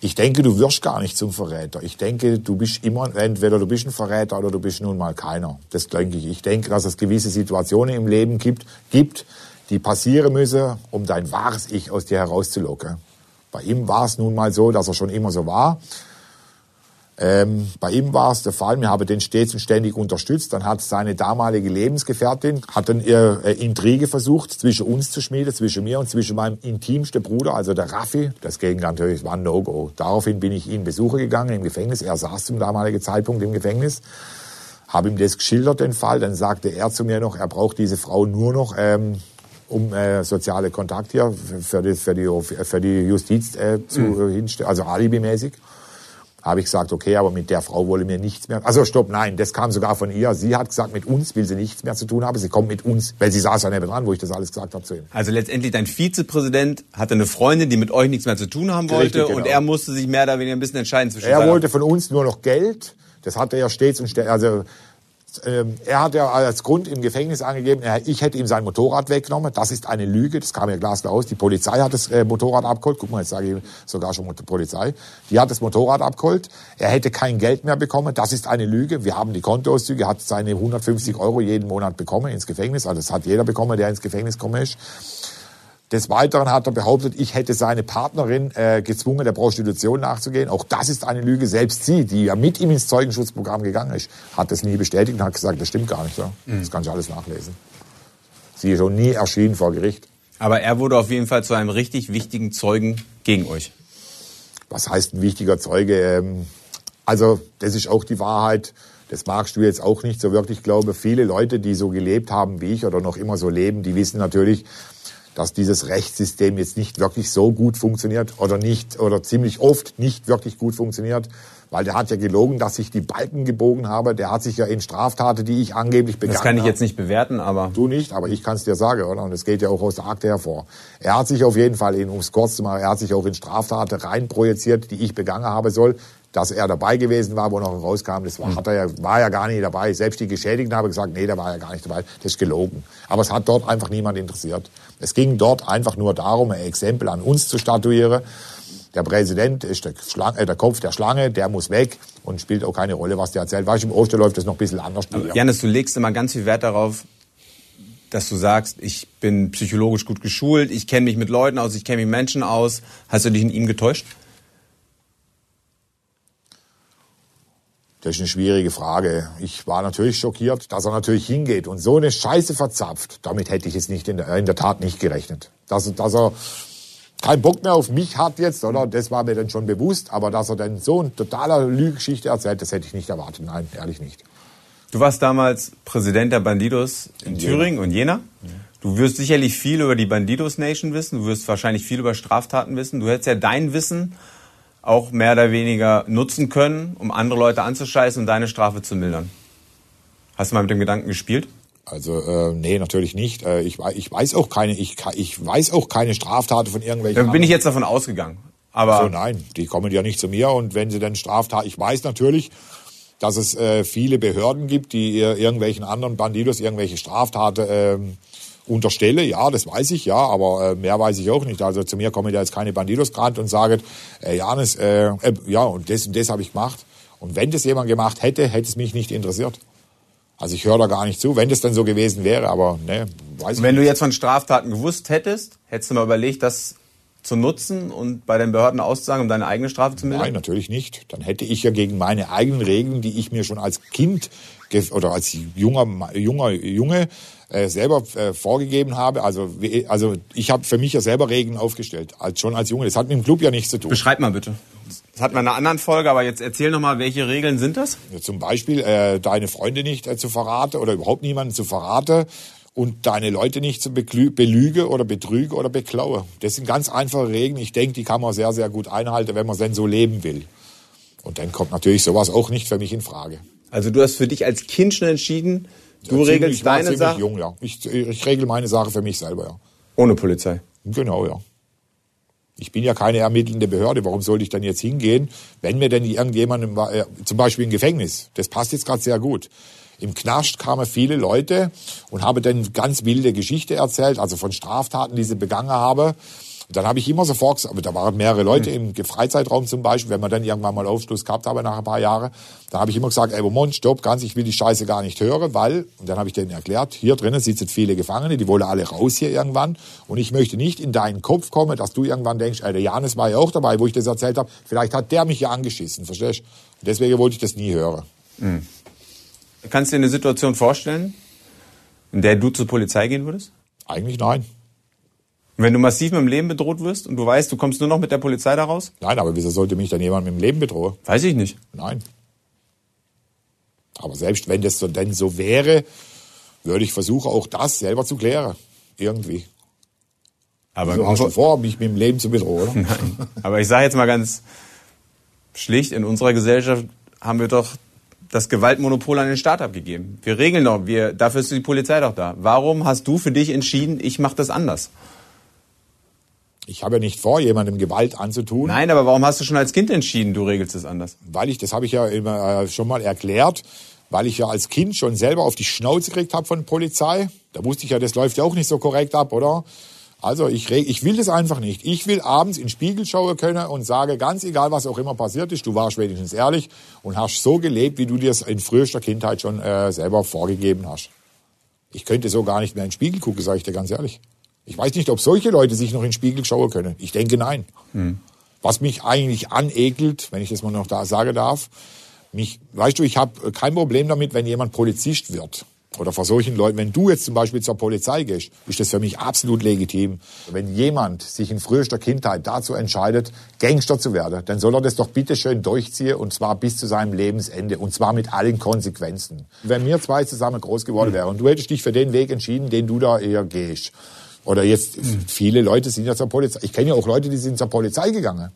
ich denke, du wirst gar nicht zum Verräter. Ich denke, du bist immer, entweder du bist ein Verräter oder du bist nun mal keiner. Das denke ich. Ich denke, dass es gewisse Situationen im Leben gibt, gibt die passieren müssen, um dein wahres Ich aus dir herauszulocken. Bei ihm war es nun mal so, dass er schon immer so war. Ähm, bei ihm war es der Fall, wir haben den stets und ständig unterstützt. Dann hat seine damalige Lebensgefährtin hat dann ihr äh, Intrige versucht, zwischen uns zu schmieden, zwischen mir und zwischen meinem intimsten Bruder, also der Raffi. Das ging natürlich, war ein No-Go. Daraufhin bin ich ihn besuchen gegangen im Gefängnis. Er saß zum damaligen Zeitpunkt im Gefängnis. Habe ihm das geschildert, den Fall. Dann sagte er zu mir noch, er braucht diese Frau nur noch, ähm, um äh, soziale Kontakt hier für die, für die, für die Justiz äh, zu Mhm. äh, hinstellen, also alibimäßig habe ich gesagt, okay, aber mit der Frau wolle mir nichts mehr. Also stopp, nein, das kam sogar von ihr. Sie hat gesagt, mit uns will sie nichts mehr zu tun haben. Sie kommt mit uns, weil sie saß ja neben dran, wo ich das alles gesagt habe zu ihm. Also letztendlich dein Vizepräsident hatte eine Freundin, die mit euch nichts mehr zu tun haben wollte Richtig, genau. und er musste sich mehr oder weniger ein bisschen entscheiden zwischen Er wollte von uns nur noch Geld. Das hat er ja stets und ständig, also ähm, er hat ja als Grund im Gefängnis angegeben, er, ich hätte ihm sein Motorrad weggenommen. Das ist eine Lüge, das kam ja glasklar raus. Die Polizei hat das äh, Motorrad abgeholt. Guck mal, jetzt sage ich sogar schon Polizei. Die hat das Motorrad abgeholt. Er hätte kein Geld mehr bekommen. Das ist eine Lüge. Wir haben die Kontoauszüge, hat seine 150 Euro jeden Monat bekommen ins Gefängnis. Also das hat jeder bekommen, der ins Gefängnis gekommen ist. Des Weiteren hat er behauptet, ich hätte seine Partnerin äh, gezwungen, der Prostitution nachzugehen. Auch das ist eine Lüge. Selbst sie, die ja mit ihm ins Zeugenschutzprogramm gegangen ist, hat das nie bestätigt und hat gesagt, das stimmt gar nicht. Ja. Das kannst du alles nachlesen. Sie ist schon nie erschienen vor Gericht. Aber er wurde auf jeden Fall zu einem richtig wichtigen Zeugen gegen euch. Was heißt ein wichtiger Zeuge? Ähm, also das ist auch die Wahrheit. Das magst du jetzt auch nicht so wirklich. Ich glaube, viele Leute, die so gelebt haben wie ich oder noch immer so leben, die wissen natürlich, dass dieses Rechtssystem jetzt nicht wirklich so gut funktioniert oder nicht oder ziemlich oft nicht wirklich gut funktioniert, weil der hat ja gelogen, dass ich die Balken gebogen habe. Der hat sich ja in Straftaten, die ich angeblich begangen Das kann ich habe, jetzt nicht bewerten, aber Du nicht, aber ich kann es dir sagen, oder? Und das geht ja auch aus der Akte hervor. Er hat sich auf jeden Fall, in, um es kurz zu machen, er hat sich auch in Straftaten reinprojiziert, die ich begangen habe soll. Dass er dabei gewesen war, wo noch rauskam, das war, hat er ja, war ja gar nicht dabei. Selbst die Geschädigten haben gesagt, nee, der war ja gar nicht dabei. Das ist gelogen. Aber es hat dort einfach niemand interessiert. Es ging dort einfach nur darum, ein Exempel an uns zu statuieren. Der Präsident ist der, Schlange, äh, der Kopf der Schlange, der muss weg und spielt auch keine Rolle, was der erzählt. Weißt du, im Oster läuft das noch ein bisschen anders. Janis, du legst immer ganz viel Wert darauf, dass du sagst, ich bin psychologisch gut geschult, ich kenne mich mit Leuten aus, ich kenne mich mit Menschen aus. Hast du dich in ihm getäuscht? Das ist eine schwierige Frage. Ich war natürlich schockiert, dass er natürlich hingeht und so eine Scheiße verzapft. Damit hätte ich jetzt nicht in der, in der Tat nicht gerechnet. Dass, dass er keinen Bock mehr auf mich hat jetzt, oder? Das war mir dann schon bewusst. Aber dass er dann so eine totaler Lügengeschichte erzählt, das hätte ich nicht erwartet. Nein, ehrlich nicht. Du warst damals Präsident der Bandidos in, Jena. Thüringen und Jena. Du wirst sicherlich viel über die Bandidos Nation wissen. Du wirst wahrscheinlich viel über Straftaten wissen. Du hättest ja dein Wissen auch mehr oder weniger nutzen können, um andere Leute anzuscheißen und deine Strafe zu mildern. Hast du mal mit dem Gedanken gespielt? Also äh, nee, natürlich nicht. Äh, ich, ich weiß auch keine, ich, ich weiß auch keine Straftaten von irgendwelchen. Da bin ich jetzt davon ausgegangen. Aber So, nein, die kommen ja nicht zu mir und wenn sie dann Straftat, ich weiß natürlich, dass es äh, viele Behörden gibt, die irgendwelchen anderen Bandidos irgendwelche Straftaten ähm, unterstelle, ja, das weiß ich, ja, aber äh, mehr weiß ich auch nicht. Also zu mir kommen da jetzt keine Bandidos gerade und sagen, äh, Janis, äh, äh, ja, und das und das habe ich gemacht. Und wenn das jemand gemacht hätte, hätte es mich nicht interessiert. Also ich höre da gar nicht zu, wenn das dann so gewesen wäre, aber ne, weiß ich Wenn nicht. du jetzt von Straftaten gewusst hättest, hättest du mal überlegt, das zu nutzen und bei den Behörden auszusagen, um deine eigene Strafe zu mildern? Nein, natürlich nicht. Dann hätte ich ja gegen meine eigenen Regeln, die ich mir schon als Kind oder als junger junger Junge äh, selber äh, vorgegeben habe. Also also ich habe für mich ja selber Regeln aufgestellt, als schon als Junge. Das hat mit dem Club ja nichts zu tun. Beschreib mal bitte. Das hatten wir in einer anderen Folge, aber jetzt erzähl noch mal, welche Regeln sind das? Ja, zum Beispiel äh, deine Freunde nicht äh, zu verraten oder überhaupt niemanden zu verraten und deine Leute nicht zu belüge oder betrüge oder beklaue. Das sind ganz einfache Regeln. Ich denke, die kann man sehr, sehr gut einhalten, wenn man denn so leben will. Und dann kommt natürlich sowas auch nicht für mich in Frage. Also du hast für dich als Kind schon entschieden, du ja, regelst ich deine Sache? jung, ja. Ich, ich regel meine Sache für mich selber, ja. Ohne Polizei? Genau, ja. Ich bin ja keine ermittelnde Behörde. Warum sollte ich dann jetzt hingehen, wenn mir denn irgendjemand, äh, zum Beispiel im Gefängnis, das passt jetzt gerade sehr gut. Im Knast kamen viele Leute und haben dann ganz wilde Geschichte erzählt, also von Straftaten, die sie begangen haben. Dann habe ich immer sofort gesagt, aber da waren mehrere Leute mhm. im Freizeitraum zum Beispiel, wenn man dann irgendwann mal Aufschluss gehabt habe nach ein paar Jahren, da habe ich immer gesagt, ey, Moment, stopp, ganz, ich will die Scheiße gar nicht hören, weil, und dann habe ich denen erklärt, hier drinnen sitzen viele Gefangene, die wollen alle raus hier irgendwann und ich möchte nicht in deinen Kopf kommen, dass du irgendwann denkst, ey, der Janis war ja auch dabei, wo ich das erzählt habe, vielleicht hat der mich ja angeschissen, verstehst du? Deswegen wollte ich das nie hören. Mhm. Kannst du dir eine Situation vorstellen, in der du zur Polizei gehen würdest? Eigentlich nein. Wenn du massiv mit dem Leben bedroht wirst und du weißt, du kommst nur noch mit der Polizei da raus? Nein, aber wieso sollte mich dann jemand mit dem Leben bedrohen? Weiß ich nicht. Nein. Aber selbst wenn das so denn so wäre, würde ich versuchen, auch das selber zu klären. Irgendwie. Aber du hast du vor, mich mit dem Leben zu bedrohen, oder? *laughs* Nein. Aber ich sage jetzt mal ganz schlicht, in unserer Gesellschaft haben wir doch das Gewaltmonopol an den Staat abgegeben. Wir regeln doch, wir, dafür ist die Polizei doch da. Warum hast du für dich entschieden, ich mache das anders? Ich habe ja nicht vor, jemandem Gewalt anzutun. Nein, aber warum hast du schon als Kind entschieden, du regelst es anders? Weil ich, das habe ich ja immer, äh, schon mal erklärt, weil ich ja als Kind schon selber auf die Schnauze gekriegt habe von Polizei. Da wusste ich ja, das läuft ja auch nicht so korrekt ab, oder? Also ich, ich will das einfach nicht. Ich will abends in den Spiegel schauen können und sage, ganz egal, was auch immer passiert ist, du warst wenigstens ehrlich und hast so gelebt, wie du dir es in frühester Kindheit schon äh, selber vorgegeben hast. Ich könnte so gar nicht mehr in den Spiegel gucken, sage ich dir ganz ehrlich. Ich weiß nicht, ob solche Leute sich noch in den Spiegel schauen können. Ich denke nein. Hm. Was mich eigentlich anekelt, wenn ich das mal noch da sagen darf, mich, weißt du, ich habe kein Problem damit, wenn jemand Polizist wird. Oder vor solchen Leuten, wenn du jetzt zum Beispiel zur Polizei gehst, ist das für mich absolut legitim. Wenn jemand sich in frühester Kindheit dazu entscheidet, Gangster zu werden, dann soll er das doch bitte schön durchziehen und zwar bis zu seinem Lebensende und zwar mit allen Konsequenzen. Wenn wir zwei zusammen groß geworden wären und du hättest dich für den Weg entschieden, den du da eher gehst, oder jetzt, viele Leute sind ja zur Polizei. Ich kenne ja auch Leute, die sind zur Polizei gegangen.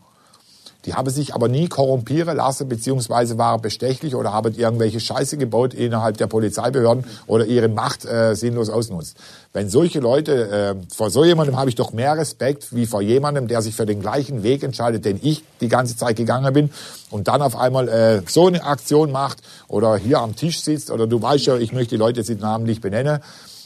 Die haben sich aber nie korrumpieren lassen, beziehungsweise waren bestechlich oder haben irgendwelche Scheiße gebaut innerhalb der Polizeibehörden oder ihre Macht äh, sinnlos ausnutzt. Wenn solche Leute, äh, vor so jemandem habe ich doch mehr Respekt wie vor jemandem, der sich für den gleichen Weg entscheidet, den ich die ganze Zeit gegangen bin und dann auf einmal äh, so eine Aktion macht oder hier am Tisch sitzt oder du weißt ja, ich möchte die Leute jetzt namentlich benennen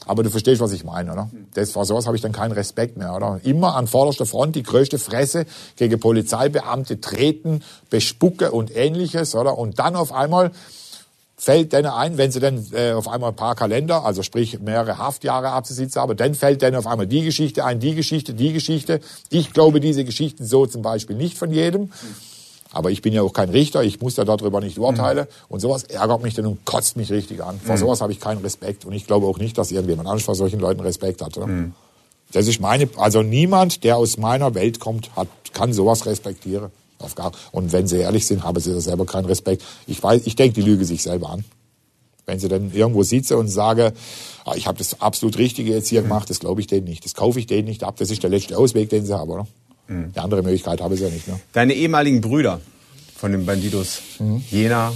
aber du verstehst, was ich meine, oder? Das, vor sowas habe ich dann keinen Respekt mehr, oder? Immer an vorderster Front die größte Fresse gegen Polizeibeamte treten, bespucke und ähnliches, oder? Und dann auf einmal fällt denen ein, wenn sie dann äh, auf einmal ein paar Kalender, also sprich mehrere Haftjahre abzusitzen haben, dann fällt denen auf einmal die Geschichte ein, die Geschichte, die Geschichte. Ich glaube diese Geschichten so zum Beispiel nicht von jedem. Aber ich bin ja auch kein Richter, ich muss ja darüber nicht urteilen. Mhm. Und sowas ärgert mich dann und kotzt mich richtig an. Vor mhm. sowas habe ich keinen Respekt. Und ich glaube auch nicht, dass irgendjemand anders vor solchen Leuten Respekt hat. Mhm. Das ist meine, also niemand, der aus meiner Welt kommt, hat, kann sowas respektieren. Auf gar, und wenn sie ehrlich sind, haben sie da selber keinen Respekt. Ich weiß, ich denke, die lüge sich selber an. Wenn sie dann irgendwo sitze und sage, ah, ich habe das absolut Richtige jetzt hier mhm. gemacht, das glaube ich denen nicht. Das kaufe ich denen nicht ab. Das ist der letzte Ausweg, den sie haben, oder? Mhm. Die andere Möglichkeit habe ich ja nicht. Ne? Deine ehemaligen Brüder von den Bandidos mhm. Jena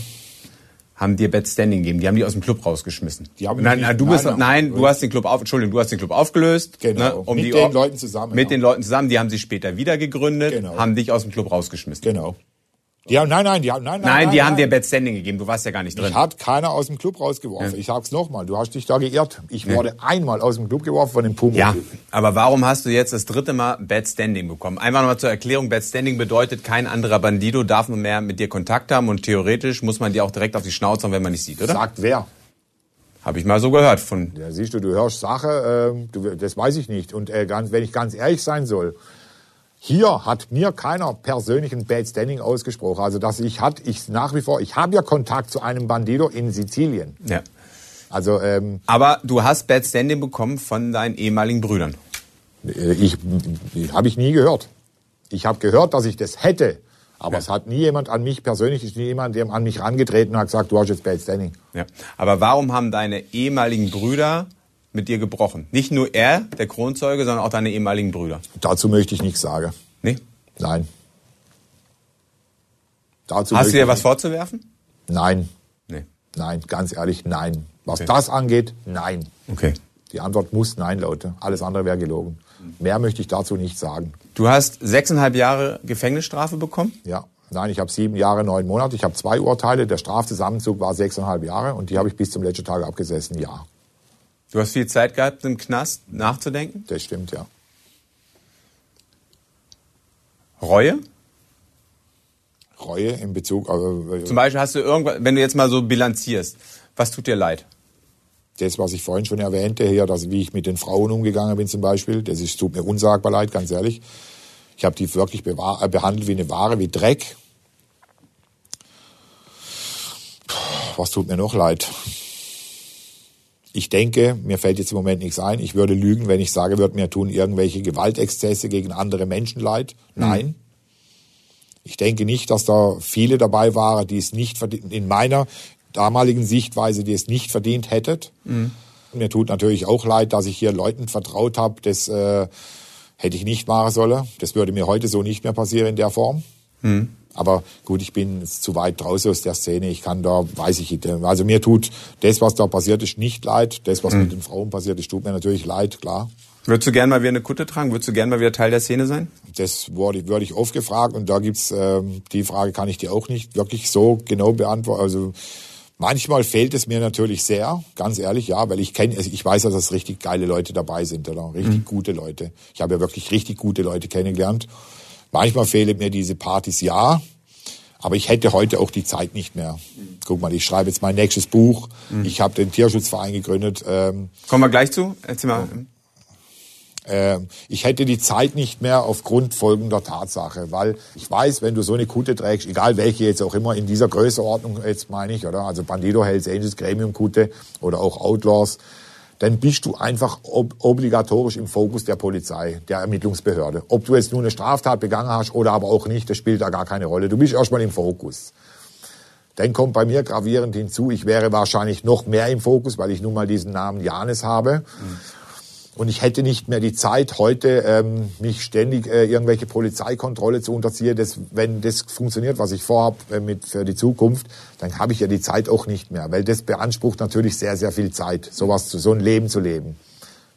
haben dir Bad Standing gegeben. Die haben die aus dem Club rausgeschmissen. Die haben nein, nein, du bist, nein, nein, du hast den Club auf, Entschuldigung, du hast den Club aufgelöst. Genau. Ne, um mit die, den Leuten zusammen. Mit ja. den Leuten zusammen. Die haben sich später wieder gegründet, genau. haben dich aus dem Club rausgeschmissen. Genau. Die haben, nein, nein, die haben, nein, nein, nein, die nein, haben dir Bad Standing gegeben. Du warst ja gar nicht drin. Ich hat keiner aus dem Club rausgeworfen. Ja. Ich sag's nochmal, du hast dich da geirrt. Ich wurde ja. einmal aus dem Club geworfen von dem Pumuckl. Ja, aber warum hast du jetzt das dritte Mal Bad Standing bekommen? Einfach nochmal zur Erklärung. Bad Standing bedeutet, kein anderer Bandido darf mehr mit dir Kontakt haben und theoretisch muss man dir auch direkt auf die Schnauze hauen, wenn man nicht sieht, oder? Sagt wer? Habe ich mal so gehört von. Ja, siehst du, du hörst Sache, äh, du, das weiß ich nicht. Und äh, ganz, wenn ich ganz ehrlich sein soll, hier hat mir keiner persönlich ein Bad Standing ausgesprochen. Also dass ich hat, ich nach wie vor, ich habe ja Kontakt zu einem Bandido in Sizilien. Ja. Also. Ähm, Aber du hast Bad Standing bekommen von deinen ehemaligen Brüdern. Äh, ich, ich habe ich nie gehört. Ich habe gehört, dass ich das hätte. Aber ja. es hat nie jemand an mich persönlich, ist nie jemand, der an mich rangetreten und hat gesagt, du hast jetzt Bad Standing. Ja. Aber warum haben deine ehemaligen Brüder mit dir gebrochen? Nicht nur er, der Kronzeuge, sondern auch deine ehemaligen Brüder. Dazu möchte ich nichts sagen. Nee? Nein. Dazu Hast du dir was vorzuwerfen? Nein. Nee. Nein, ganz ehrlich, nein. Was okay. das angeht, nein. Okay. Die Antwort muss nein lauten. Alles andere wäre gelogen. Mehr möchte ich dazu nicht sagen. Du hast sechseinhalb Jahre Gefängnisstrafe bekommen? Ja. Nein, ich habe sieben Jahre, neun Monate. Ich habe zwei Urteile. Der Strafzusammenzug war sechseinhalb Jahre und die habe ich bis zum letzten Tag abgesessen, ja. Du hast viel Zeit gehabt, im Knast nachzudenken? Das stimmt, ja. Reue? Reue in Bezug auf. Äh, Zum Beispiel hast du irgendwas, wenn du jetzt mal so bilanzierst, was tut dir leid? Das, was ich vorhin schon erwähnte, hier, dass, wie ich mit den Frauen umgegangen bin zum Beispiel, das ist, tut mir unsagbar leid, ganz ehrlich. Ich habe die wirklich äh, behandelt wie eine Ware, wie Dreck. Was tut mir noch leid? Ich denke, mir fällt jetzt im Moment nichts ein. Ich würde lügen, wenn ich sage würde, mir tun irgendwelche Gewaltexzesse gegen andere Menschen leid. Mhm. Nein. Mhm. Ich denke nicht, dass da viele dabei waren, die es nicht verdient, in meiner damaligen Sichtweise, die es nicht verdient hätten. Mhm. Mir tut natürlich auch leid, dass ich hier Leuten vertraut habe, das äh, hätte ich nicht machen sollen. Das würde mir heute so nicht mehr passieren in der Form. Mhm. Aber gut, ich bin zu weit draußen aus der Szene. Ich kann da, weiß ich nicht. Also mir tut das, was da passiert ist, nicht leid. Das, was mhm. mit den Frauen passiert ist, tut mir natürlich leid, klar. Würdest du gerne mal wieder eine Kutte tragen? Würdest du gerne mal wieder Teil der Szene sein? Das wurde, würde ich oft gefragt und da gibt's ähm, die Frage kann ich dir auch nicht wirklich so genau beantworten. Also manchmal fehlt es mir natürlich sehr, ganz ehrlich, ja, weil ich kenne, also ich weiß dass richtig geile Leute dabei sind, oder richtig mhm. gute Leute. Ich habe ja wirklich richtig gute Leute kennengelernt. Manchmal fehlen mir diese Partys, ja. Aber ich hätte heute auch die Zeit nicht mehr. Guck mal, ich schreibe jetzt mein nächstes Buch. Mhm. Ich habe den Tierschutzverein gegründet. Ähm, Kommen wir gleich zu. Erzähl mal. Ähm, ich hätte die Zeit nicht mehr aufgrund folgender Tatsache, weil ich weiß, wenn du so eine Kutte trägst, egal welche jetzt auch immer, in dieser Größeordnung jetzt meine ich, oder? Also Bandido, Hells Angels, Gremium Kutte oder auch Outlaws, dann bist du einfach ob obligatorisch im Fokus der Polizei, der Ermittlungsbehörde. Ob du jetzt nur eine Straftat begangen hast oder aber auch nicht, das spielt da gar keine Rolle. Du bist erstmal im Fokus. Dann kommt bei mir gravierend hinzu, ich wäre wahrscheinlich noch mehr im Fokus, weil ich nun mal diesen Namen Janis habe. Mhm. Und ich hätte nicht mehr die Zeit, heute ähm, mich ständig äh, irgendwelche Polizeikontrolle zu unterziehen. Das, wenn das funktioniert, was ich vorhabe äh, mit für die Zukunft, dann habe ich ja die Zeit auch nicht mehr, weil das beansprucht natürlich sehr, sehr viel Zeit, sowas zu so ein Leben zu leben.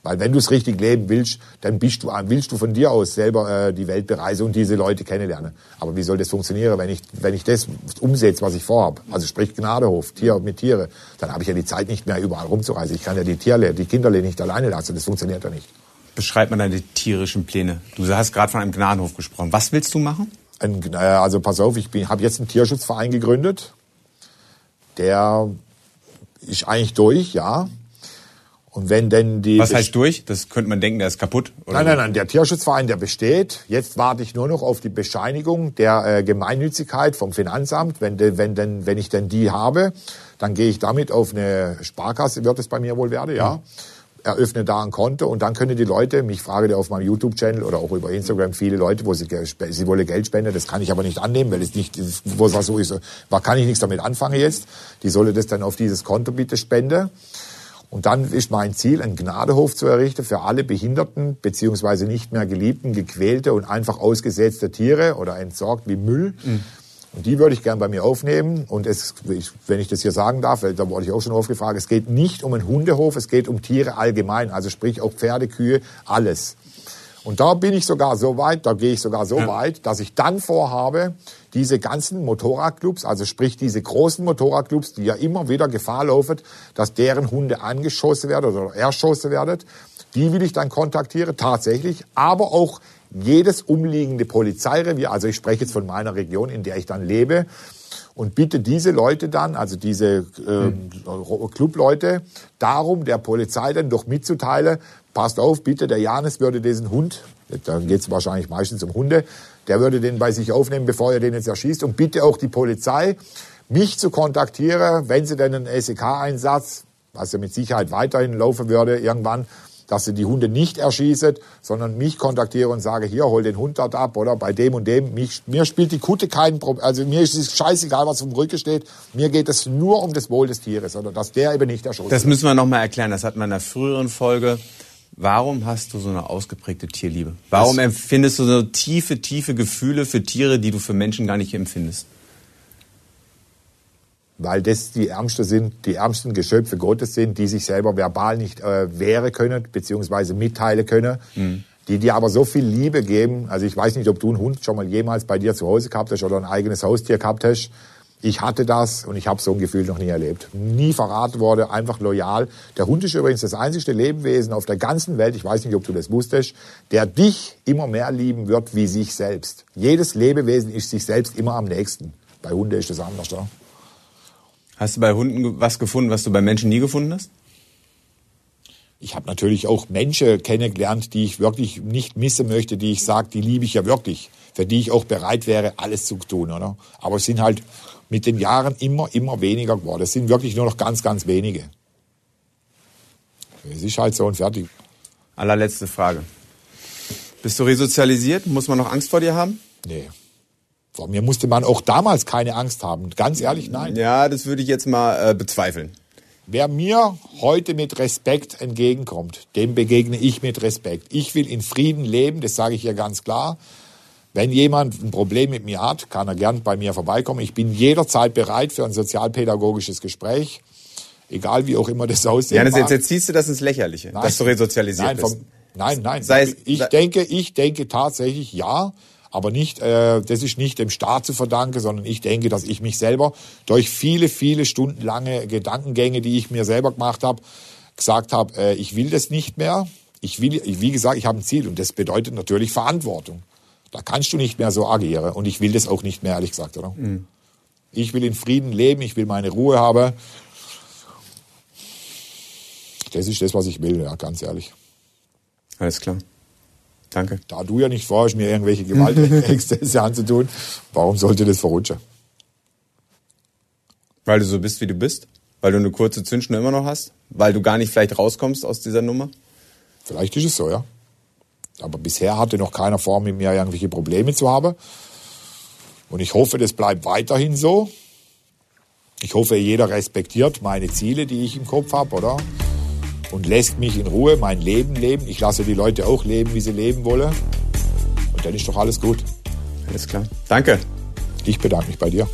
Weil wenn du es richtig leben willst, dann bist du, willst du von dir aus selber äh, die Welt bereisen und diese Leute kennenlernen. Aber wie soll das funktionieren, wenn ich, wenn ich das umsetze, was ich vorhab? Also sprich Gnadehof, Tier mit Tiere, dann habe ich ja die Zeit nicht mehr überall rumzureisen. Ich kann ja die Tierle, die Kinderle nicht alleine lassen. Das funktioniert ja nicht. Beschreib mal deine tierischen Pläne. Du hast gerade von einem Gnadenhof gesprochen. Was willst du machen? Ein, äh, also pass auf, ich habe jetzt einen Tierschutzverein gegründet. Der ist eigentlich durch, ja. Und wenn denn die Was heißt durch? Das könnte man denken, der ist kaputt. Oder nein, nein, nein. Der Tierschutzverein, der besteht. Jetzt warte ich nur noch auf die Bescheinigung der äh, Gemeinnützigkeit vom Finanzamt. Wenn, de, wenn, denn, wenn ich denn die habe, dann gehe ich damit auf eine Sparkasse, wird es bei mir wohl werden, ja. Mhm. Eröffne da ein Konto und dann können die Leute, mich frage der auf meinem YouTube-Channel oder auch über Instagram viele Leute, wo sie, sie wollen Geld spenden, das kann ich aber nicht annehmen, weil es nicht, wo was so ist, kann ich nichts damit anfangen jetzt. Die solle das dann auf dieses Konto bitte spenden. Und dann ist mein Ziel, einen Gnadehof zu errichten für alle behinderten beziehungsweise nicht mehr geliebten, gequälte und einfach ausgesetzte Tiere oder entsorgt wie Müll. Mhm. Und die würde ich gern bei mir aufnehmen. Und es, wenn ich das hier sagen darf, da wurde ich auch schon oft gefragt, es geht nicht um einen Hundehof, es geht um Tiere allgemein, also sprich auch Pferde, Kühe, alles. Und da bin ich sogar so weit, da gehe ich sogar so ja. weit, dass ich dann vorhabe, diese ganzen Motorradclubs, also sprich diese großen Motorradclubs, die ja immer wieder Gefahr laufen, dass deren Hunde angeschossen werden oder erschossen werden, die will ich dann kontaktieren, tatsächlich, aber auch jedes umliegende Polizeirevier, also ich spreche jetzt von meiner Region, in der ich dann lebe, und bitte diese Leute dann, also diese ähm, Clubleute, darum der Polizei dann doch mitzuteilen, passt auf, bitte, der Janis würde diesen Hund, dann geht es wahrscheinlich meistens um Hunde, der würde den bei sich aufnehmen, bevor er den jetzt erschießt. Und bitte auch die Polizei, mich zu kontaktieren, wenn sie denn einen SEK-Einsatz, was ja mit Sicherheit weiterhin laufen würde, irgendwann, dass sie die Hunde nicht erschießen, sondern mich kontaktiere und sage, hier, hol den Hund dort ab oder bei dem und dem. Mich, mir spielt die Kutte keinen Problem. Also mir ist es scheißegal, was vom Rücken steht. Mir geht es nur um das Wohl des Tieres oder dass der eben nicht erschossen Das müssen wir nochmal erklären. Das hat man in einer früheren Folge. Warum hast du so eine ausgeprägte Tierliebe? Warum das empfindest du so tiefe, tiefe Gefühle für Tiere, die du für Menschen gar nicht empfindest? weil das die Ärmsten sind, die ärmsten Geschöpfe Gottes sind, die sich selber verbal nicht äh, wehren können, beziehungsweise mitteilen können, mhm. die dir aber so viel Liebe geben. Also ich weiß nicht, ob du einen Hund schon mal jemals bei dir zu Hause gehabt hast oder ein eigenes Haustier gehabt hast. Ich hatte das und ich habe so ein Gefühl noch nie erlebt. Nie verraten wurde, einfach loyal. Der Hund ist übrigens das einzige Lebewesen auf der ganzen Welt, ich weiß nicht, ob du das wusstest, der dich immer mehr lieben wird wie sich selbst. Jedes Lebewesen ist sich selbst immer am nächsten. Bei Hunden ist das anders, oder? Hast du bei Hunden was gefunden, was du bei Menschen nie gefunden hast? Ich habe natürlich auch Menschen kennengelernt, die ich wirklich nicht missen möchte, die ich sage, die liebe ich ja wirklich, für die ich auch bereit wäre, alles zu tun, oder? Aber es sind halt mit den Jahren immer, immer weniger geworden. Es sind wirklich nur noch ganz, ganz wenige. Es ist halt so und fertig. Allerletzte Frage. Bist du resozialisiert? Muss man noch Angst vor dir haben? Nee. Vor mir musste man auch damals keine Angst haben. Ganz ehrlich, nein. Ja, das würde ich jetzt mal äh, bezweifeln. Wer mir heute mit Respekt entgegenkommt, dem begegne ich mit Respekt. Ich will in Frieden leben, das sage ich hier ganz klar. Wenn jemand ein Problem mit mir hat, kann er gern bei mir vorbeikommen. Ich bin jederzeit bereit für ein sozialpädagogisches Gespräch, egal wie auch immer das aussieht. Ja, jetzt, jetzt ziehst du das ins Lächerliche, nein, dass du resozialisiert nein, vom, bist. Nein, nein. Sei es, ich denke, ich denke tatsächlich ja. Aber nicht, äh, das ist nicht dem Staat zu verdanken, sondern ich denke, dass ich mich selber durch viele, viele stundenlange Gedankengänge, die ich mir selber gemacht habe, gesagt habe, äh, ich will das nicht mehr. Ich will, wie gesagt, ich habe ein Ziel und das bedeutet natürlich Verantwortung. Da kannst du nicht mehr so agieren und ich will das auch nicht mehr, ehrlich gesagt, oder? Mhm. Ich will in Frieden leben, ich will meine Ruhe haben. Das ist das, was ich will, ja, ganz ehrlich. Alles klar. Danke. Da du ja nicht vorhast, mir irgendwelche Gewaltexzesse *laughs* anzutun, warum sollte das verrutschen? Weil du so bist, wie du bist? Weil du eine kurze Zündschnur immer noch hast? Weil du gar nicht vielleicht rauskommst aus dieser Nummer? Vielleicht ist es so, ja. Aber bisher hatte noch keiner vor, mit mir irgendwelche Probleme zu haben. Und ich hoffe, das bleibt weiterhin so. Ich hoffe, jeder respektiert meine Ziele, die ich im Kopf habe, oder? und lässt mich in Ruhe mein Leben leben. Ich lasse die Leute auch leben, wie sie leben wollen. Und dann ist doch alles gut. Alles klar. Danke. Ich bedanke mich bei dir.